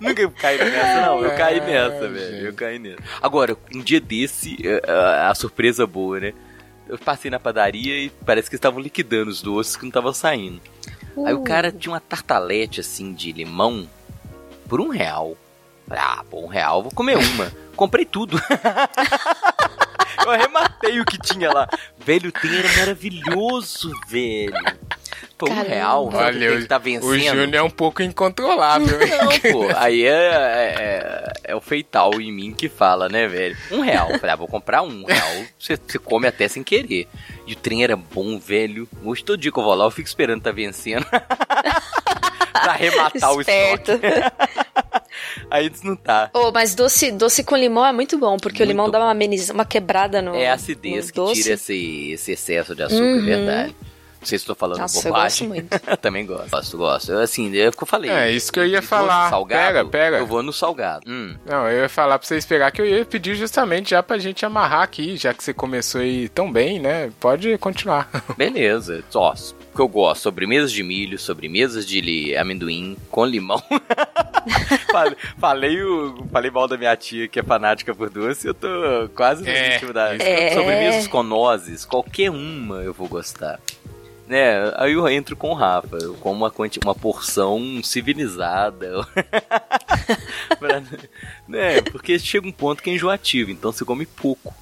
Nunca caí nessa, não. Eu caí nessa, velho. Eu caí nessa. Agora, um dia desse, eh, a, a surpresa boa, né? Eu passei na padaria e parece que eles estavam liquidando os doces que não estavam saindo. Aí o Uh. cara tinha uma tartalete assim de limão por um real. Falei, ah, por um real, vou comer uma. Comprei tudo. Eu arrematei o que tinha lá. Velho, o trem era maravilhoso, velho. Por um real? Olha, Ele tá o vencendo. Júnior é um pouco incontrolável. hein? Não, pô, aí é, é, é o feital em mim que fala, né, velho? Um real. Falei, ah, vou comprar um real. Você, você come até sem querer. E o trem era bom, velho. Hoje todo dia que eu vou lá, eu fico esperando tá vencendo. pra arrematar o Esperto. estoque. Aí não tá. Oh, mas doce, doce com limão é muito bom, porque o Muito limão dá uma, ameniza- uma quebrada no. É a acidez que doce. tira esse, esse excesso de açúcar, Uhum. é verdade. Não sei se estou falando Nossa, eu bobagem. gosto muito. Também gosto. Gosto, gosto. Eu, Assim, é o que eu falei. É, isso que eu ia falar. Salgado, Pera, pera. Eu vou no salgado. Hum. Não, eu ia falar pra você esperar que eu ia pedir justamente já pra gente amarrar aqui, já que você começou aí tão bem, né? Pode continuar. Beleza. Ó, o que eu gosto, sobremesas de milho, sobremesas de amendoim com limão. falei, falei, o, falei mal da minha tia que é fanática por doce, eu tô quase no É, da... É. Sobremesas com nozes, qualquer uma eu vou gostar. Né, aí eu entro com o Rafa, eu como uma, quanti- uma porção civilizada. Pra- né, porque chega um ponto que é enjoativo, então você come pouco.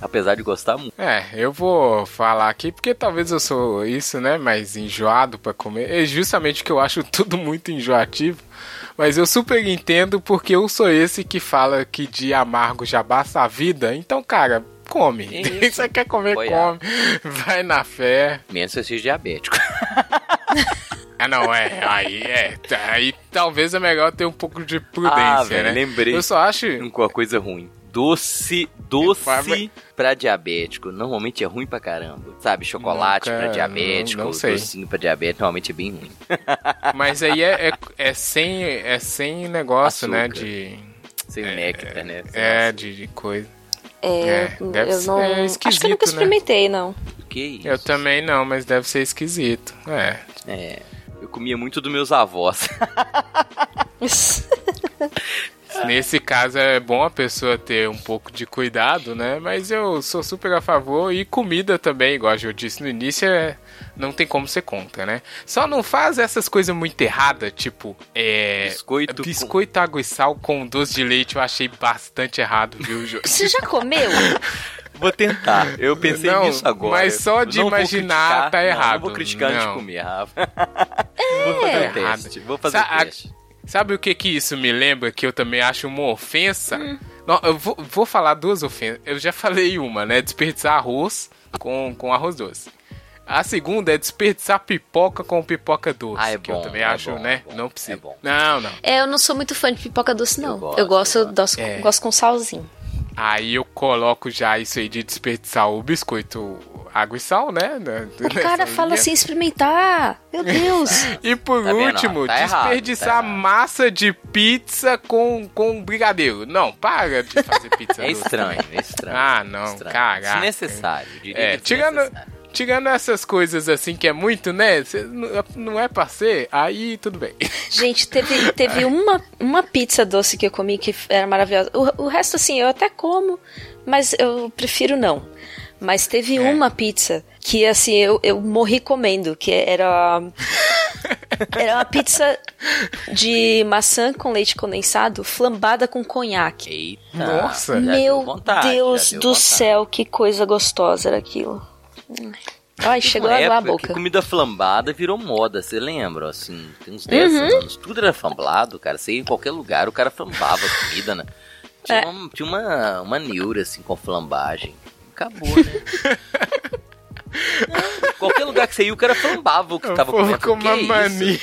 Apesar de gostar muito. É, eu vou falar aqui porque talvez eu sou isso, né? Mais enjoado pra comer. É justamente que eu acho tudo muito enjoativo. Mas eu super entendo porque eu sou esse que fala que de amargo já basta a vida. Então, cara, come. É isso. Você quer comer, Apoiar. come. Vai na fé. Menos se eu seja diabético. Ah, não, é. Aí é. Aí talvez é melhor ter um pouco de Ah, prudência, velho, né? lembrei. Eu só acho. uma coisa ruim. Doce, doce pra diabético. Normalmente é ruim pra caramba. Sabe, chocolate Nunca- pra diabético, não- não sei. docinho pra diabético, normalmente é bem ruim. Mas aí é, é, é sem, é sem negócio, né? Açúcar. De. Sem o néctar, né? É, de, de coisa. É, É, eu deve ser não. Acho que eu esquisito, nunca né? experimentei, não. Que isso? Eu também não, mas deve ser esquisito. É. É. Eu comia muito dos meus avós. Nesse caso é bom a pessoa ter um pouco de cuidado, né? Mas eu sou super a favor. E comida também, igual eu disse no início, é... não tem como ser contra, né? Só não faz essas coisas muito erradas, tipo, é. Biscoito com- Biscoito, água e sal com doce de leite, eu achei bastante errado, viu, Jô? Você já comeu? Vou tentar. Eu pensei Não, nisso agora. mas só de Não imaginar tá não, errado. Não vou criticar antes de Não. comer, Rafa. vou fazer É. o teste. Vou fazer Sa- o teste. Sabe o que que isso me lembra? Que eu também acho uma ofensa. Hum. Não, eu vou, vou falar duas ofensas. Eu já falei uma, né? Desperdiçar arroz com, com arroz doce. A segunda é desperdiçar pipoca com pipoca doce. Ah, é que eu bom, também é acho, bom, né? é bom, não é precisa. bom. Não, não. É, eu não sou muito fã de pipoca doce, não. Eu Eu gosto, gosto, eu gosto, É. gosto com salzinho. Aí eu coloco já isso aí de desperdiçar o biscoito água e sal, né? O cara fala assim, experimentar. Meu Deus. E por Tá último, Tá errado, desperdiçar tá errado. massa de pizza com, com brigadeiro. Não, para de fazer pizza É estranho, é estranho. Ah, não, estranho. caraca. Desnecessário. Diria É, tirando, desnecessário. tirando essas coisas assim que é muito, né? não é pra ser, aí tudo bem. Gente, teve, teve uma, uma pizza doce que eu comi que era maravilhosa. O, o resto, assim, eu até como, mas eu prefiro não. Mas teve uma pizza que, assim, eu, eu morri comendo, que era. Era uma pizza de maçã com leite condensado flambada com conhaque. Eita. Nossa. Meu vontade, Deus do vontade. céu, que coisa gostosa era aquilo. Ai, chegou a boca. que comida flambada virou moda, você lembra? Assim, tem uns 10 Uhum. anos. Tudo era flambado, cara. Você ia em qualquer lugar, o cara flambava a comida, né? Tinha, É. uma, tinha uma, uma neura, assim, com flambagem. Acabou, né? Não, qualquer lugar que você ia, o cara flambava o que O tava comendo. com uma Que isso? mania.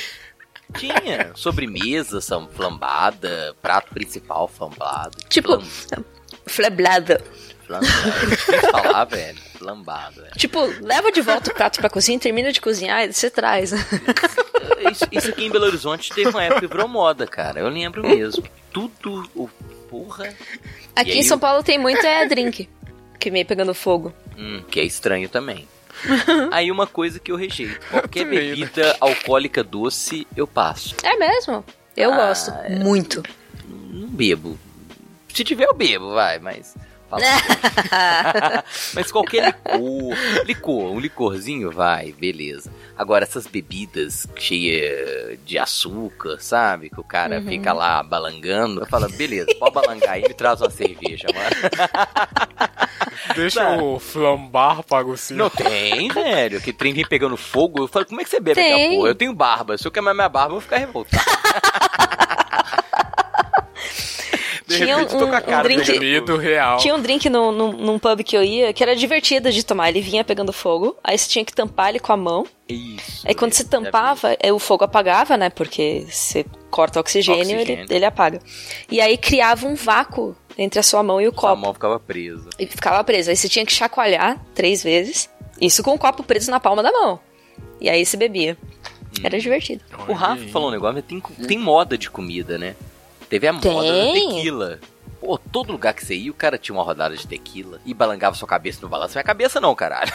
Tinha. Sobremesa são flambada, prato principal flambado. Tipo, Flam- fleblada. flambado. Tem que falar, velho. Flambado, velho. Tipo, leva de volta o prato pra cozinha, termina de cozinhar e você traz. Isso, isso aqui em Belo Horizonte teve uma época que virou moda, cara. Eu lembro mesmo. Tudo, o porra. Aqui em São Paulo tem muito é drink. Que meio pegando fogo. Hum, que é estranho também. Aí uma coisa que eu rejeito. Qualquer também, né? bebida alcoólica doce, eu passo. É mesmo? Eu Ah, gosto. é. Muito. Não bebo. Se tiver, eu bebo, vai, mas. fala mas qualquer licor. Licor, um licorzinho, vai, beleza. Agora, essas bebidas cheias de açúcar, sabe? Que o cara Uhum. fica lá balangando. Eu falo, beleza, pode balangar aí, me traz uma cerveja, mano. Deixa o flambar para o Não tem, velho. Que trem vem pegando fogo. Eu falo, como é que você bebe aquela Tem. porra? Eu tenho barba. Se eu queimar minha barba, eu vou ficar revoltado. De Tinha repente, tô um- com a um drink- Medo real. Tinha um drink no, num, num pub que eu ia que era divertido de tomar. Ele vinha pegando fogo, aí você tinha que tampar ele com a mão. Isso. Aí quando você já vi. tampava, é, o fogo apagava, né? Porque você corta o oxigênio, Oxigênio. Ele, ele apaga. E aí criava um vácuo entre a sua mão e o A copo. mão ficava presa. E ficava preso. Aí você tinha que chacoalhar três vezes. Isso com o copo preso na palma da mão. E aí você bebia. Era divertido. O Rafa falou um negócio, tem, tem moda de comida, né? Teve a moda da Tem. tequila. Pô, todo lugar que você ia, o cara tinha uma rodada de tequila e balangava sua cabeça no balanço. Minha cabeça não, caralho.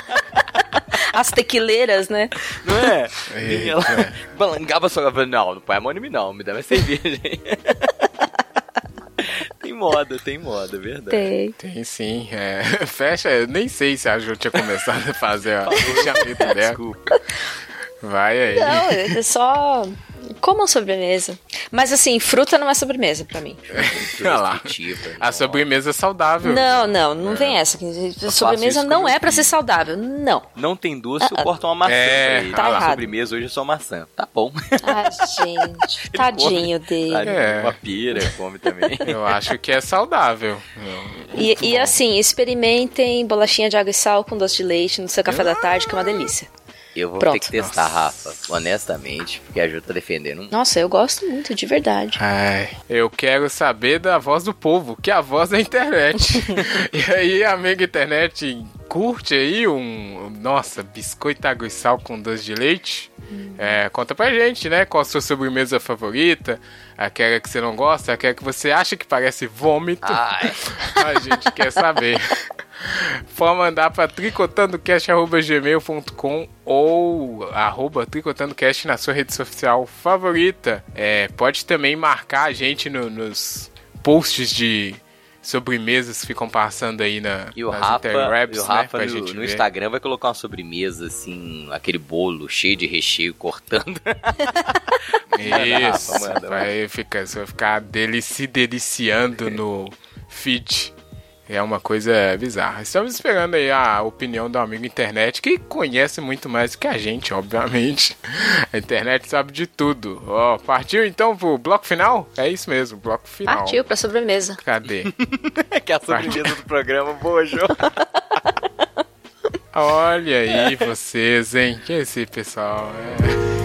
As tequileiras, né? Não é? Eita. Lá, balangava sua cabeça. Não, não põe a mão em mim não, me dá mais cerveja. tem moda, tem moda, é verdade. Tem. Tem sim. É, fecha, eu nem sei se a Ju tinha começado a fazer ó, o chamamento dela. Desculpa. Vai aí. Não, é só. Comam sobremesa. Mas assim, fruta não é sobremesa pra mim. Olha lá. A sobremesa é saudável. Não, não, não vem essa. Sobremesa isso não é pra ser saudável. Não. Não tem doce, eu corto uma maçã É, tá A errado. sobremesa hoje é só maçã. Tá bom. Ai, gente. Tadinho dele. Aí, Uma pira, come também. Eu acho que é saudável. E, e assim, experimentem bolachinha de água e sal com doce de leite no seu café da tarde, que é uma delícia. Eu vou Pronto. ter que testar, Nossa. Rafa, honestamente, porque a Ju tá defendendo. Nossa, eu gosto muito, de verdade. Ai, eu quero saber da voz do povo, que é a voz da internet. e aí, amiga internet, curte aí um. Nossa, biscoito água e sal com doce de leite? É, conta pra gente, né? Qual a sua sobremesa favorita? Aquela que você não gosta? Aquela que você acha que parece vômito? Ai, A gente quer saber. Pode mandar para tricotandocast.gmail.com ou arroba tricotandocast na sua rede social favorita. É, pode também marcar a gente no- nos posts de sobremesas que ficam passando aí na, e o nas Rafa, interwebs, e o né, Rafa pra no, no. Instagram vai colocar uma sobremesa, assim, aquele bolo cheio de recheio cortando. Isso, Rafa, manda, vai ficar, você vai ficar deli se deliciando no feed. É uma coisa bizarra. Estamos esperando aí a opinião do amigo internet, que conhece muito mais que a gente, obviamente. A internet sabe de tudo. Ó, partiu então pro bloco final? É isso mesmo, bloco final. Partiu pra sobremesa. Cadê? que é a sobremesa do programa, boa, Ju. Olha aí vocês, hein? Que é esse pessoal? É.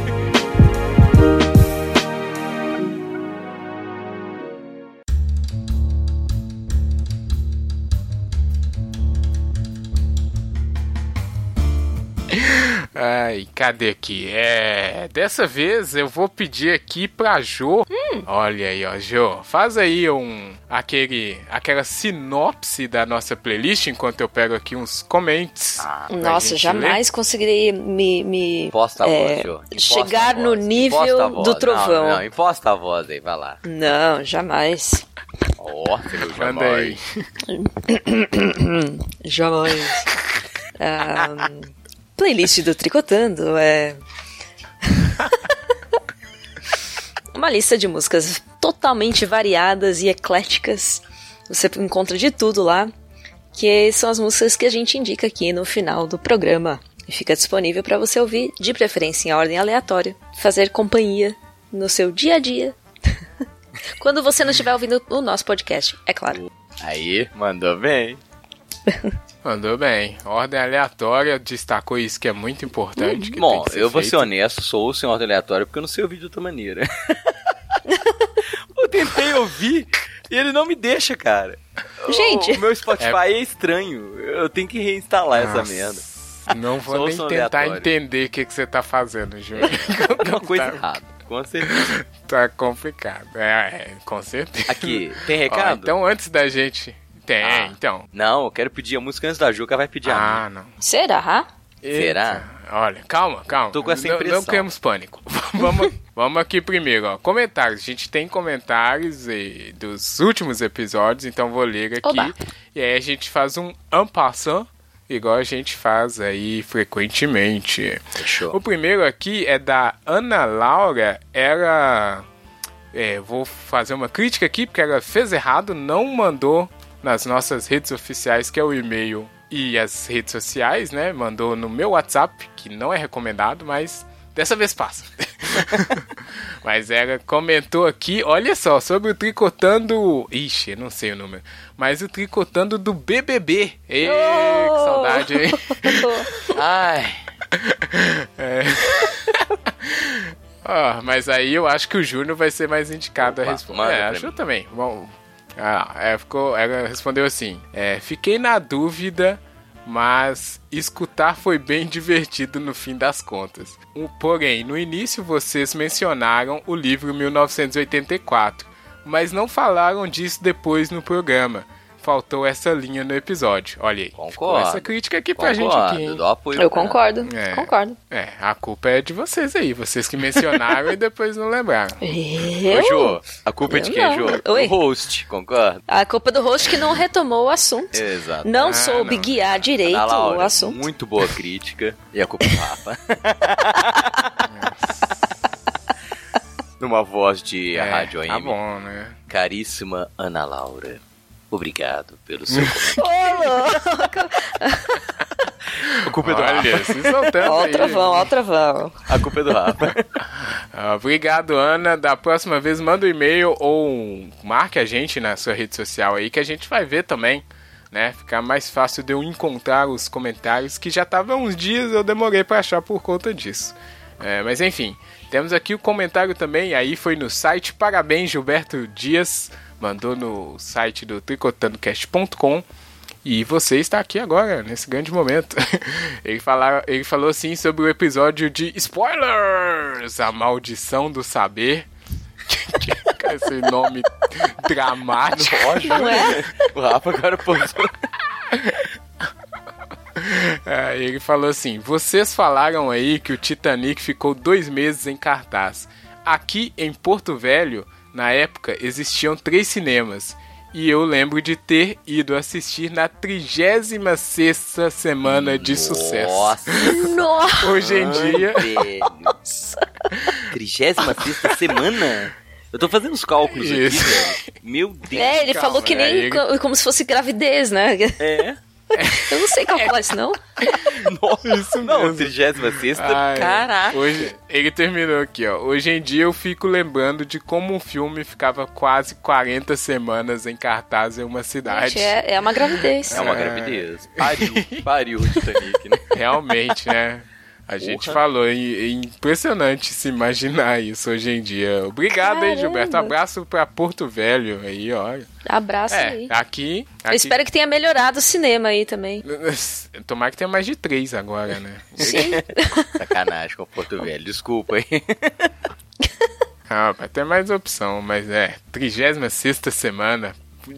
Ai, cadê aqui? É, dessa vez eu vou pedir aqui pra Jo. Olha aí, ó, Jo, faz aí um aquele aquela sinopse da nossa playlist enquanto eu pego aqui uns comments. Ah, Nossa, jamais conseguirei me, me Imposta a é, voz, Jô. Imposta chegar a no voz. nível a voz. do trovão. Não, não, imposta a voz aí, vai lá. Não, jamais. Ó, ler. Manda aí. Jamais. Ah, playlist do Tricotando é. Uma lista de músicas totalmente variadas e ecléticas. Você encontra de tudo lá. Que são as músicas que a gente indica aqui no final do programa. E fica disponível para você ouvir, de preferência em ordem aleatória. Fazer companhia no seu dia a dia. Quando você não estiver ouvindo o nosso podcast, é claro. Aí, mandou bem. Mandou bem. Ordem aleatória, destacou isso que é muito importante. que Bom, tem que ser eu vou ser feito. honesto, sou o senhor do aleatório porque eu não sei ouvir de outra maneira. eu tentei ouvir e ele não me deixa, cara. Gente. O meu Spotify é, estranho. Eu tenho que reinstalar essa Nossa, merda. Não vou Sou nem tentar aleatório. entender o que, que você tá fazendo, Júnior. Alguma coisa Tá- errada. Com certeza. Tá complicado. É, é, com certeza. Aqui, tem Ó, recado? então, antes da gente. Tem, Ah. então. Não, eu quero pedir a música antes da Juca, vai pedir a minha. Ah, não. Será? Será? Eita. Olha, calma, calma. Tô com essa Não- impressão. Não, criamos pânico. vamos, vamos aqui primeiro, ó. Comentários. A gente tem comentários eh, dos últimos episódios, então vou ler aqui. Oba. E aí a gente faz um en passant, igual a gente faz aí frequentemente. Fechou. O primeiro aqui é da Ana Laura. Ela. É, vou fazer uma crítica aqui, porque ela fez errado, não mandou nas nossas redes oficiais, que é o e-mail e as redes sociais, né? Mandou no meu WhatsApp, que não é recomendado, mas dessa vez passa. mas ela comentou aqui, olha só, sobre o tricotando. Ixi, eu não sei o número. Mas o tricotando do BBB. Ê, que Oh! saudade, hein? Ai, Ah, mas aí eu acho que o Júnior vai ser mais indicado a Opa, responder. manda É, acho também. Bom, ah, é, ficou, ela respondeu assim: é, Fiquei na dúvida, mas escutar foi bem divertido no fim das contas. Porém, no início vocês mencionaram o livro 1984, mas não falaram disso depois no programa. Faltou essa linha no episódio. Olha aí. Ficou Concordo. essa crítica aqui pra gente concordo, aqui, hein? dou apoio. Eu concordo. É. Concordo. É, a culpa é de vocês aí, vocês que mencionaram e depois não lembraram. Ô, Eu? Jô, a culpa é de Eu quem, não. Jô? Oi. O host, concorda? A culpa do host que não retomou o assunto. Exato. Não Ah, soube não. guiar direito Laura, o assunto. Muito boa crítica. E a culpa é do Rafa. Numa voz de É, Rádio Tá AM. bom, né? Caríssima Ana Laura, obrigado pelo seu comentário. Ô, louco! a culpa é do Olha, Rafa. soltando Ó o travão, ó o travão. A culpa é do Rafa. Ah, obrigado, Ana. Da próxima vez, manda um e-mail ou marque a gente na sua rede social aí que a gente vai ver também. Né? Ficar mais fácil de eu encontrar os comentários que já tava uns dias eu demorei pra achar por conta disso. É, mas enfim, temos aqui o comentário também, aí foi no site Parabéns Gilberto Dias, mandou no site do tricotandocast.com e você está aqui agora, nesse grande momento. ele, fala, ele falou assim sobre o episódio de Spoilers! A Maldição do Saber. Esse nome dramático. Não é? O Rafa agora posou. É, ele falou assim: Vocês falaram aí que o Titanic ficou dois meses em cartaz. Aqui em Porto Velho, na época, existiam três cinemas. E eu lembro de ter ido assistir na 36 semana de sucesso. Nossa, Nossa! Hoje em dia. velho. 36 semana? Eu tô fazendo os cálculos aqui, Isso. velho. Meu Deus. É, ele Calma, falou que nem como se fosse gravidez, né? É. Eu não sei calcular isso, não. Nossa, Isso não, mesmo. 36 Ai, Caraca. Hoje, ele terminou aqui, ó. Hoje em dia eu fico lembrando de como um filme ficava quase 40 semanas em cartaz em uma cidade. Gente, é, é uma gravidez. É uma É. gravidez. Pariu, pariu o Titanic, né? Realmente, né? A gente Porra. falou, é impressionante se imaginar isso hoje em dia. Obrigado, hein, Caramba. Gilberto. Abraço pra Porto Velho aí, olha. Abraço É, aí. aqui. Eu aqui espero que tenha melhorado o cinema aí também. Tomara que tenha mais de três agora, né? Sim. Sacanagem com o Porto Velho. Desculpa aí. Ah, vai ter mais opção, mas é. 36 semana.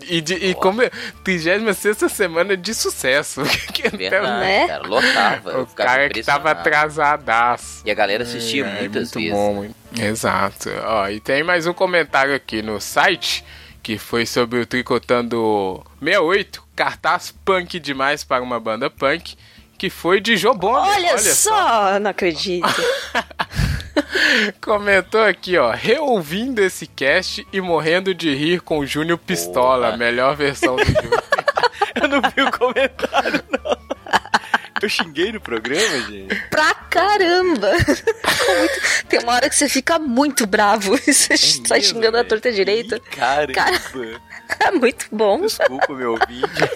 E, de, e como. 36 semana de sucesso. Que até Verdade, Né? cara. Lotava. o cara que tava atrasadaço. E a galera assistia É, muitas muito vezes. bom, muito- Exato. Ó, e tem mais um comentário aqui no site que foi sobre o Tricotando 68, cartaz punk demais para uma banda punk, que foi de Jobona. Olha, só, não acredito. Comentou aqui, ó, reouvindo esse cast e morrendo de rir com o Júnior Pistola, Porra. a melhor versão do Júnior. Eu não vi o comentário, não. Eu xinguei no programa, gente. pra caramba! Tem uma hora que você fica muito bravo e você sai mesmo, xingando a velho? torta direita. Caramba. Cara- É muito bom. Desculpa, meu ouvinte.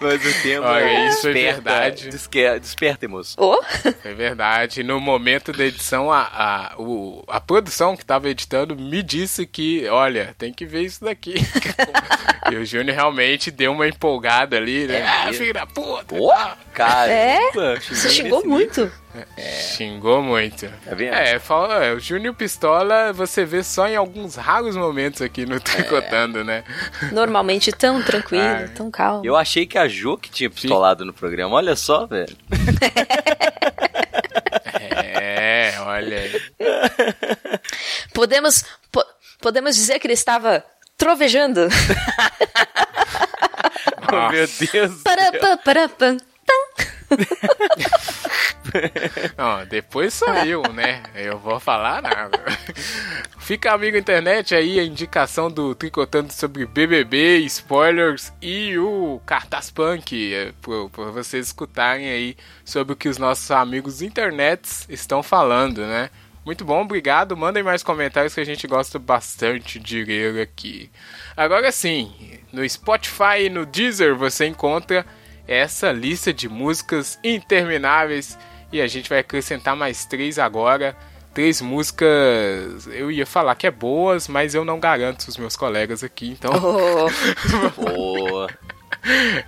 Mas o tema Olha, isso é desperta, verdade. desque- desperta emoção. Oh, É verdade. No momento da edição, a, a, o, a produção que tava editando me disse que, olha, tem que ver isso daqui. e o Júnior realmente deu uma empolgada ali, né? É ah, filho da puta! Pô, caramba. É? xinguei você xingou nesse muito. Xingou muito. Tá vendo? É, fala, é, o Júnior Pistola você vê só em alguns raros momentos aqui no Tricotando, né? Normalmente tão tranquilo, Ah. tão calmo. Eu achei que a Jo que tinha pistolado no programa. Olha só, velho. É, olha aí. Podemos, po- podemos dizer que ele estava trovejando. Oh, meu Deus. Para, pa, para, pam, pam. Não, depois sou eu, né? Eu vou falar nada. Fica amigo internet aí a indicação do Tricotando sobre BBB, spoilers e o Cartaz Punk, é, por vocês escutarem aí sobre o que os nossos amigos internets estão falando, né? Muito bom, obrigado. Mandem mais comentários que a gente gosta bastante de ler aqui. Agora sim, no Spotify e no Deezer você encontra essa lista de músicas intermináveis e a gente vai acrescentar mais três agora. Três músicas, eu ia falar que é boas, mas eu não garanto os meus colegas aqui, então, Oh, Boa.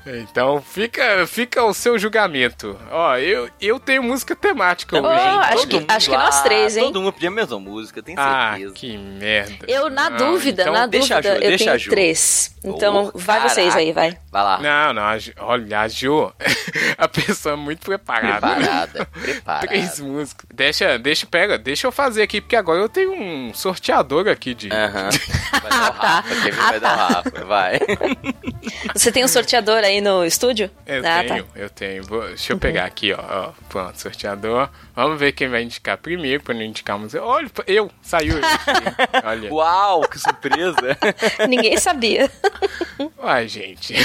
Então fica, fica o seu julgamento. Ó, eu, eu tenho música temática Oh, hoje. acho Todo que- mundo- acho que nós três, hein? Todo mundo pediu a mesma música, tem Ah, certeza. que merda. eu, na Não, dúvida, então na deixa a dúvida, Ju, eu deixa a tenho Ju. três. Então, Oh, vai vocês aí, vai. Vai lá. Não, não, a Ju- olha, a Ju, a pessoa é muito preparada. Preparada, preparada. Três músicas. Deixa, deixa, pega, deixa eu fazer aqui, porque agora eu tenho um sorteador aqui de. Aham. Vai dar o tá. Rafa? Vai dar o Rafa, vai. Você tem um sorteador aí no estúdio? Eu ah, tenho, tá. eu tenho. Vou- deixa eu pegar aqui, ó, ó. Pronto, sorteador. Vamos ver quem vai indicar primeiro, pra não indicar música. Olha, eu, saiu. eu. Olha. Uau, que surpresa. Ninguém sabia. Uai, gente.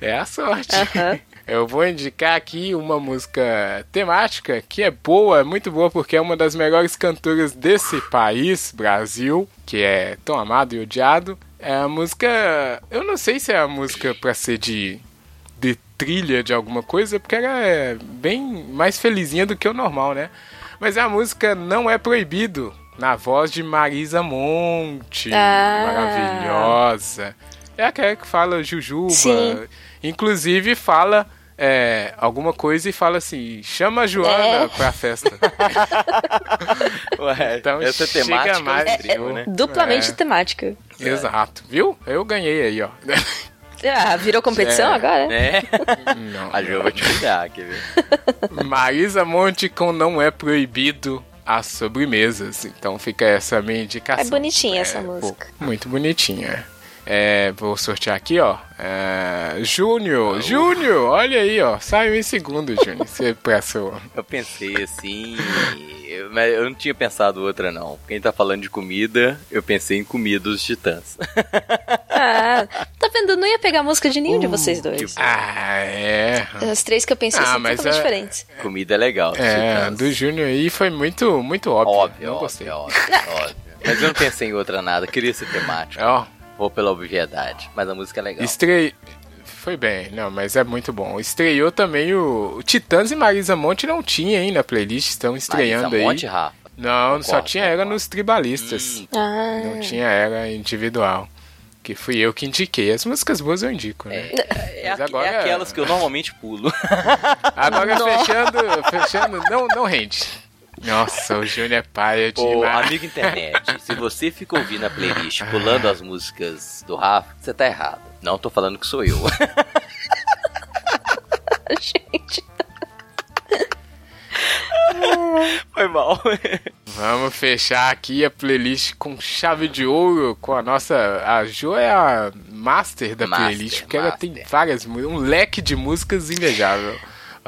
É a sorte. Aham. Eu vou indicar aqui uma música temática que é boa, é muito boa, porque é uma das melhores cantoras desse país, Brasil, que é tão amado e odiado. É a música. Eu não sei se é a música pra ser de, de trilha de alguma coisa, porque ela é bem mais felizinha do que o normal, né? Mas a música Não É Proibido, na voz de Marisa Monte. Ah. Maravilhosa. É aquela que fala Jujuba. Sim. Inclusive fala é, alguma coisa e fala assim: chama a Joana É. pra festa. Ué, Então essa chega temática mais- é incrível, né? Duplamente É. temática. Exato, viu? Eu ganhei aí, ó. Ah, virou competição É. agora? É. Não, A Jo vai te cuidar, quer ver? Marisa Monte com Não É Proibido as sobremesas. Então fica essa minha indicação. É bonitinha essa É, música. pô, muito bonitinha. É, vou sortear aqui, ó. É, Júnior, Júnior, olha aí, ó. Saiu em segundo, Júnior. Você pressou. Eu pensei assim, mas eu não tinha pensado outra não. Quem tá falando de comida, eu pensei em comida dos titãs. Ah, tá vendo? Eu não ia pegar a música de nenhum de vocês dois. Uh, que Ah, é. As três que eu pensei Ah, são mas totalmente é- diferentes. comida é legal. É, do Júnior aí foi muito, muito óbvio. Óbvio, não óbvio, gostei. óbvio, óbvio. Mas eu não pensei em outra nada, queria ser temático. Ó, Vou pela obviedade, mas a música é legal. Estre... foi bem. Não, mas é muito bom. Estreou também o, o Titãs e Marisa Monte não tinha aí na playlist, estão estreando Marisa aí. Monte, Rafa. Não, só Concordo, tinha era concordo. nos tribalistas. Hum, Ah. Não tinha era individual. Que fui eu que indiquei. As músicas boas eu indico, né? é, Mas aqu- agora- é aquelas que eu normalmente pulo. Agora Nossa. fechando, fechando, não, não rende. Nossa, o Júnior é paia Ô, demais. amigo internet, se você fica ouvindo a playlist pulando as músicas do Rafa, você tá errado. Não tô falando que sou eu. Gente. Foi mal. Vamos fechar aqui a playlist com chave de ouro com a nossa. A Jo é a master da Master, playlist, porque ela tem master. várias músicas, um leque de músicas invejável.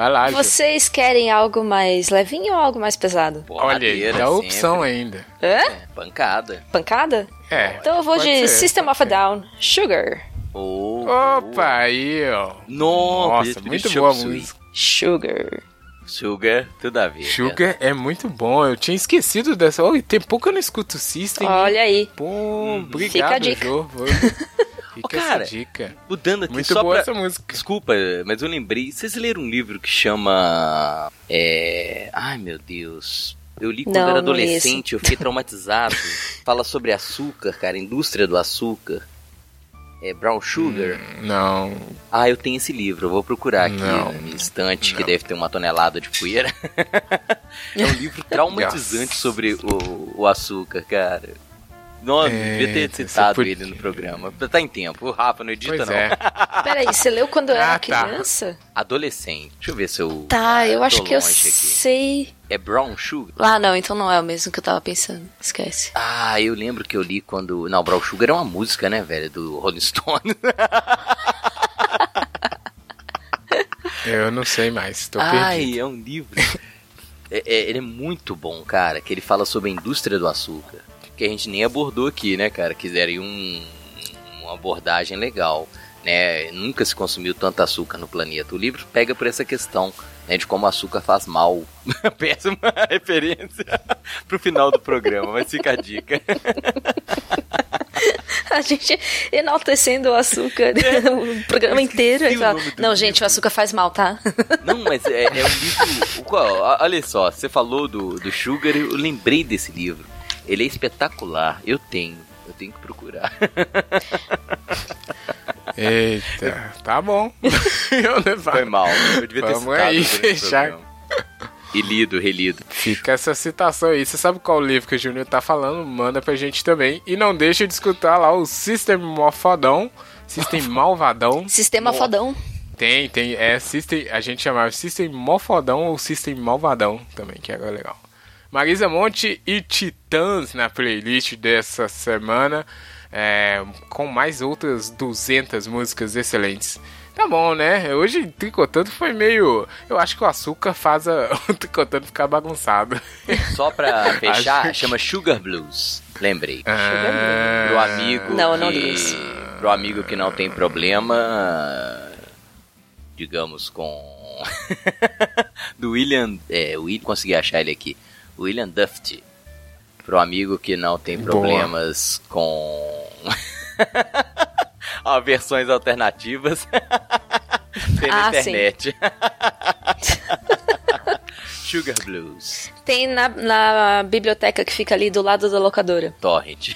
Vai lá. Vocês querem algo mais levinho ou algo mais pesado? Olha aí, Porradeira, dá opção ainda. Hã? É, pancada. Pancada? É. Então eu vou pode de ser, System of a. Down, Sugar. Oh, Opa, aí, ó. Nossa, Nossa, muito boa a música. Sugar. Sugar, tudo a ver. Sugar é muito bom. Eu tinha esquecido dessa. Olha, tem pouco que eu não escuto System. Olha aí. Pô, Uhum. obrigado, Fica a dica. Jô. Fica Ô, cara, essa dica. Mudando aqui Muito só boa pra... essa música. Desculpa, mas eu lembrei. Vocês leram um livro que chama. É. Ai meu Deus. Eu li quando Não, era li adolescente, eu fiquei traumatizado. Fala sobre açúcar, cara, indústria do açúcar. É Brown Sugar. Não. Ah, eu tenho esse livro, eu vou procurar aqui Não. na minha estante, que Não. deve ter uma tonelada de poeira. é um livro traumatizante sobre o, o açúcar, cara. Nossa, devia ter citado você ele no programa. Tá em tempo, o Rafa não edita Pois não. é. Peraí, você leu quando eu Ah, era tá. criança? Adolescente. Deixa eu ver se eu. Tá, eu tô acho que eu aqui. sei. É Brown Sugar? Ah, não, então não é o mesmo que eu tava pensando. Esquece. Ah, eu lembro que eu li quando. Não, Brown Sugar é uma música, né, velho? Do Rolling Stone. Eu não sei mais. Tô Ai, perdido. é um livro. É- é- ele é muito bom, cara. Que ele fala sobre a indústria do açúcar. Que a gente nem abordou aqui, né, cara? Quiserem um, uma abordagem legal. Né? Nunca se consumiu tanto açúcar no planeta. O livro pega por essa questão, né, de como o açúcar faz mal. Péssima referência pro final do programa, mas fica a dica. A gente enaltecendo o açúcar o programa inteiro. o fala, não, livro. gente, o açúcar faz mal, tá? Não, mas é, é um livro. o qual- olha só, você falou do, do Sugar, eu lembrei desse livro. Ele é espetacular. Eu tenho. Eu tenho que procurar. Eita, tá bom. eu levar. Foi mal. Eu devia ter Vamos aí, fechar. E lido, relido. Fica essa citação aí. Você sabe qual livro que o Júnior tá falando? Manda pra gente também. E não deixa de escutar lá o System Mofadão. System Malvadão. Sistema fodão. Tem, tem. É System. A gente chamava System Mofodão ou System Malvadão também, que era legal. Marisa Monte e Titãs na playlist dessa semana. é, com mais outras 200 músicas excelentes. Tá bom, né? Hoje tricotando foi meio. Eu acho que o açúcar faz a... o tricotando ficar bagunçado. Só pra fechar, Acho chama Sugar Blues. Lembrei. Ah, Pro amigo. Não, eu não que, li isso. Pro amigo que não tem problema. Digamos com. do William. É, o Will- consegui achar ele aqui. William Duft. Pro amigo que não tem Boa. problemas com. Ó, versões alternativas. tem na Ah, internet. Sugar Blues. Tem na, na biblioteca que fica ali do lado da locadora. Torrent.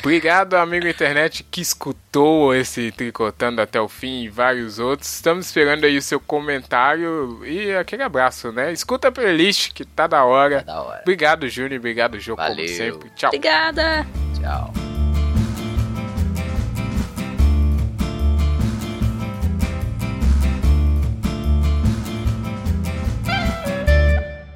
Obrigado, amigo internet, que escutou esse Tricotando até o fim e vários outros. Estamos esperando aí o seu comentário e aquele abraço, né? Escuta a playlist que tá da hora. Da hora. Obrigado, Júnior. Obrigado, Jô, como Valeu. sempre. Tchau. Obrigada! Tchau.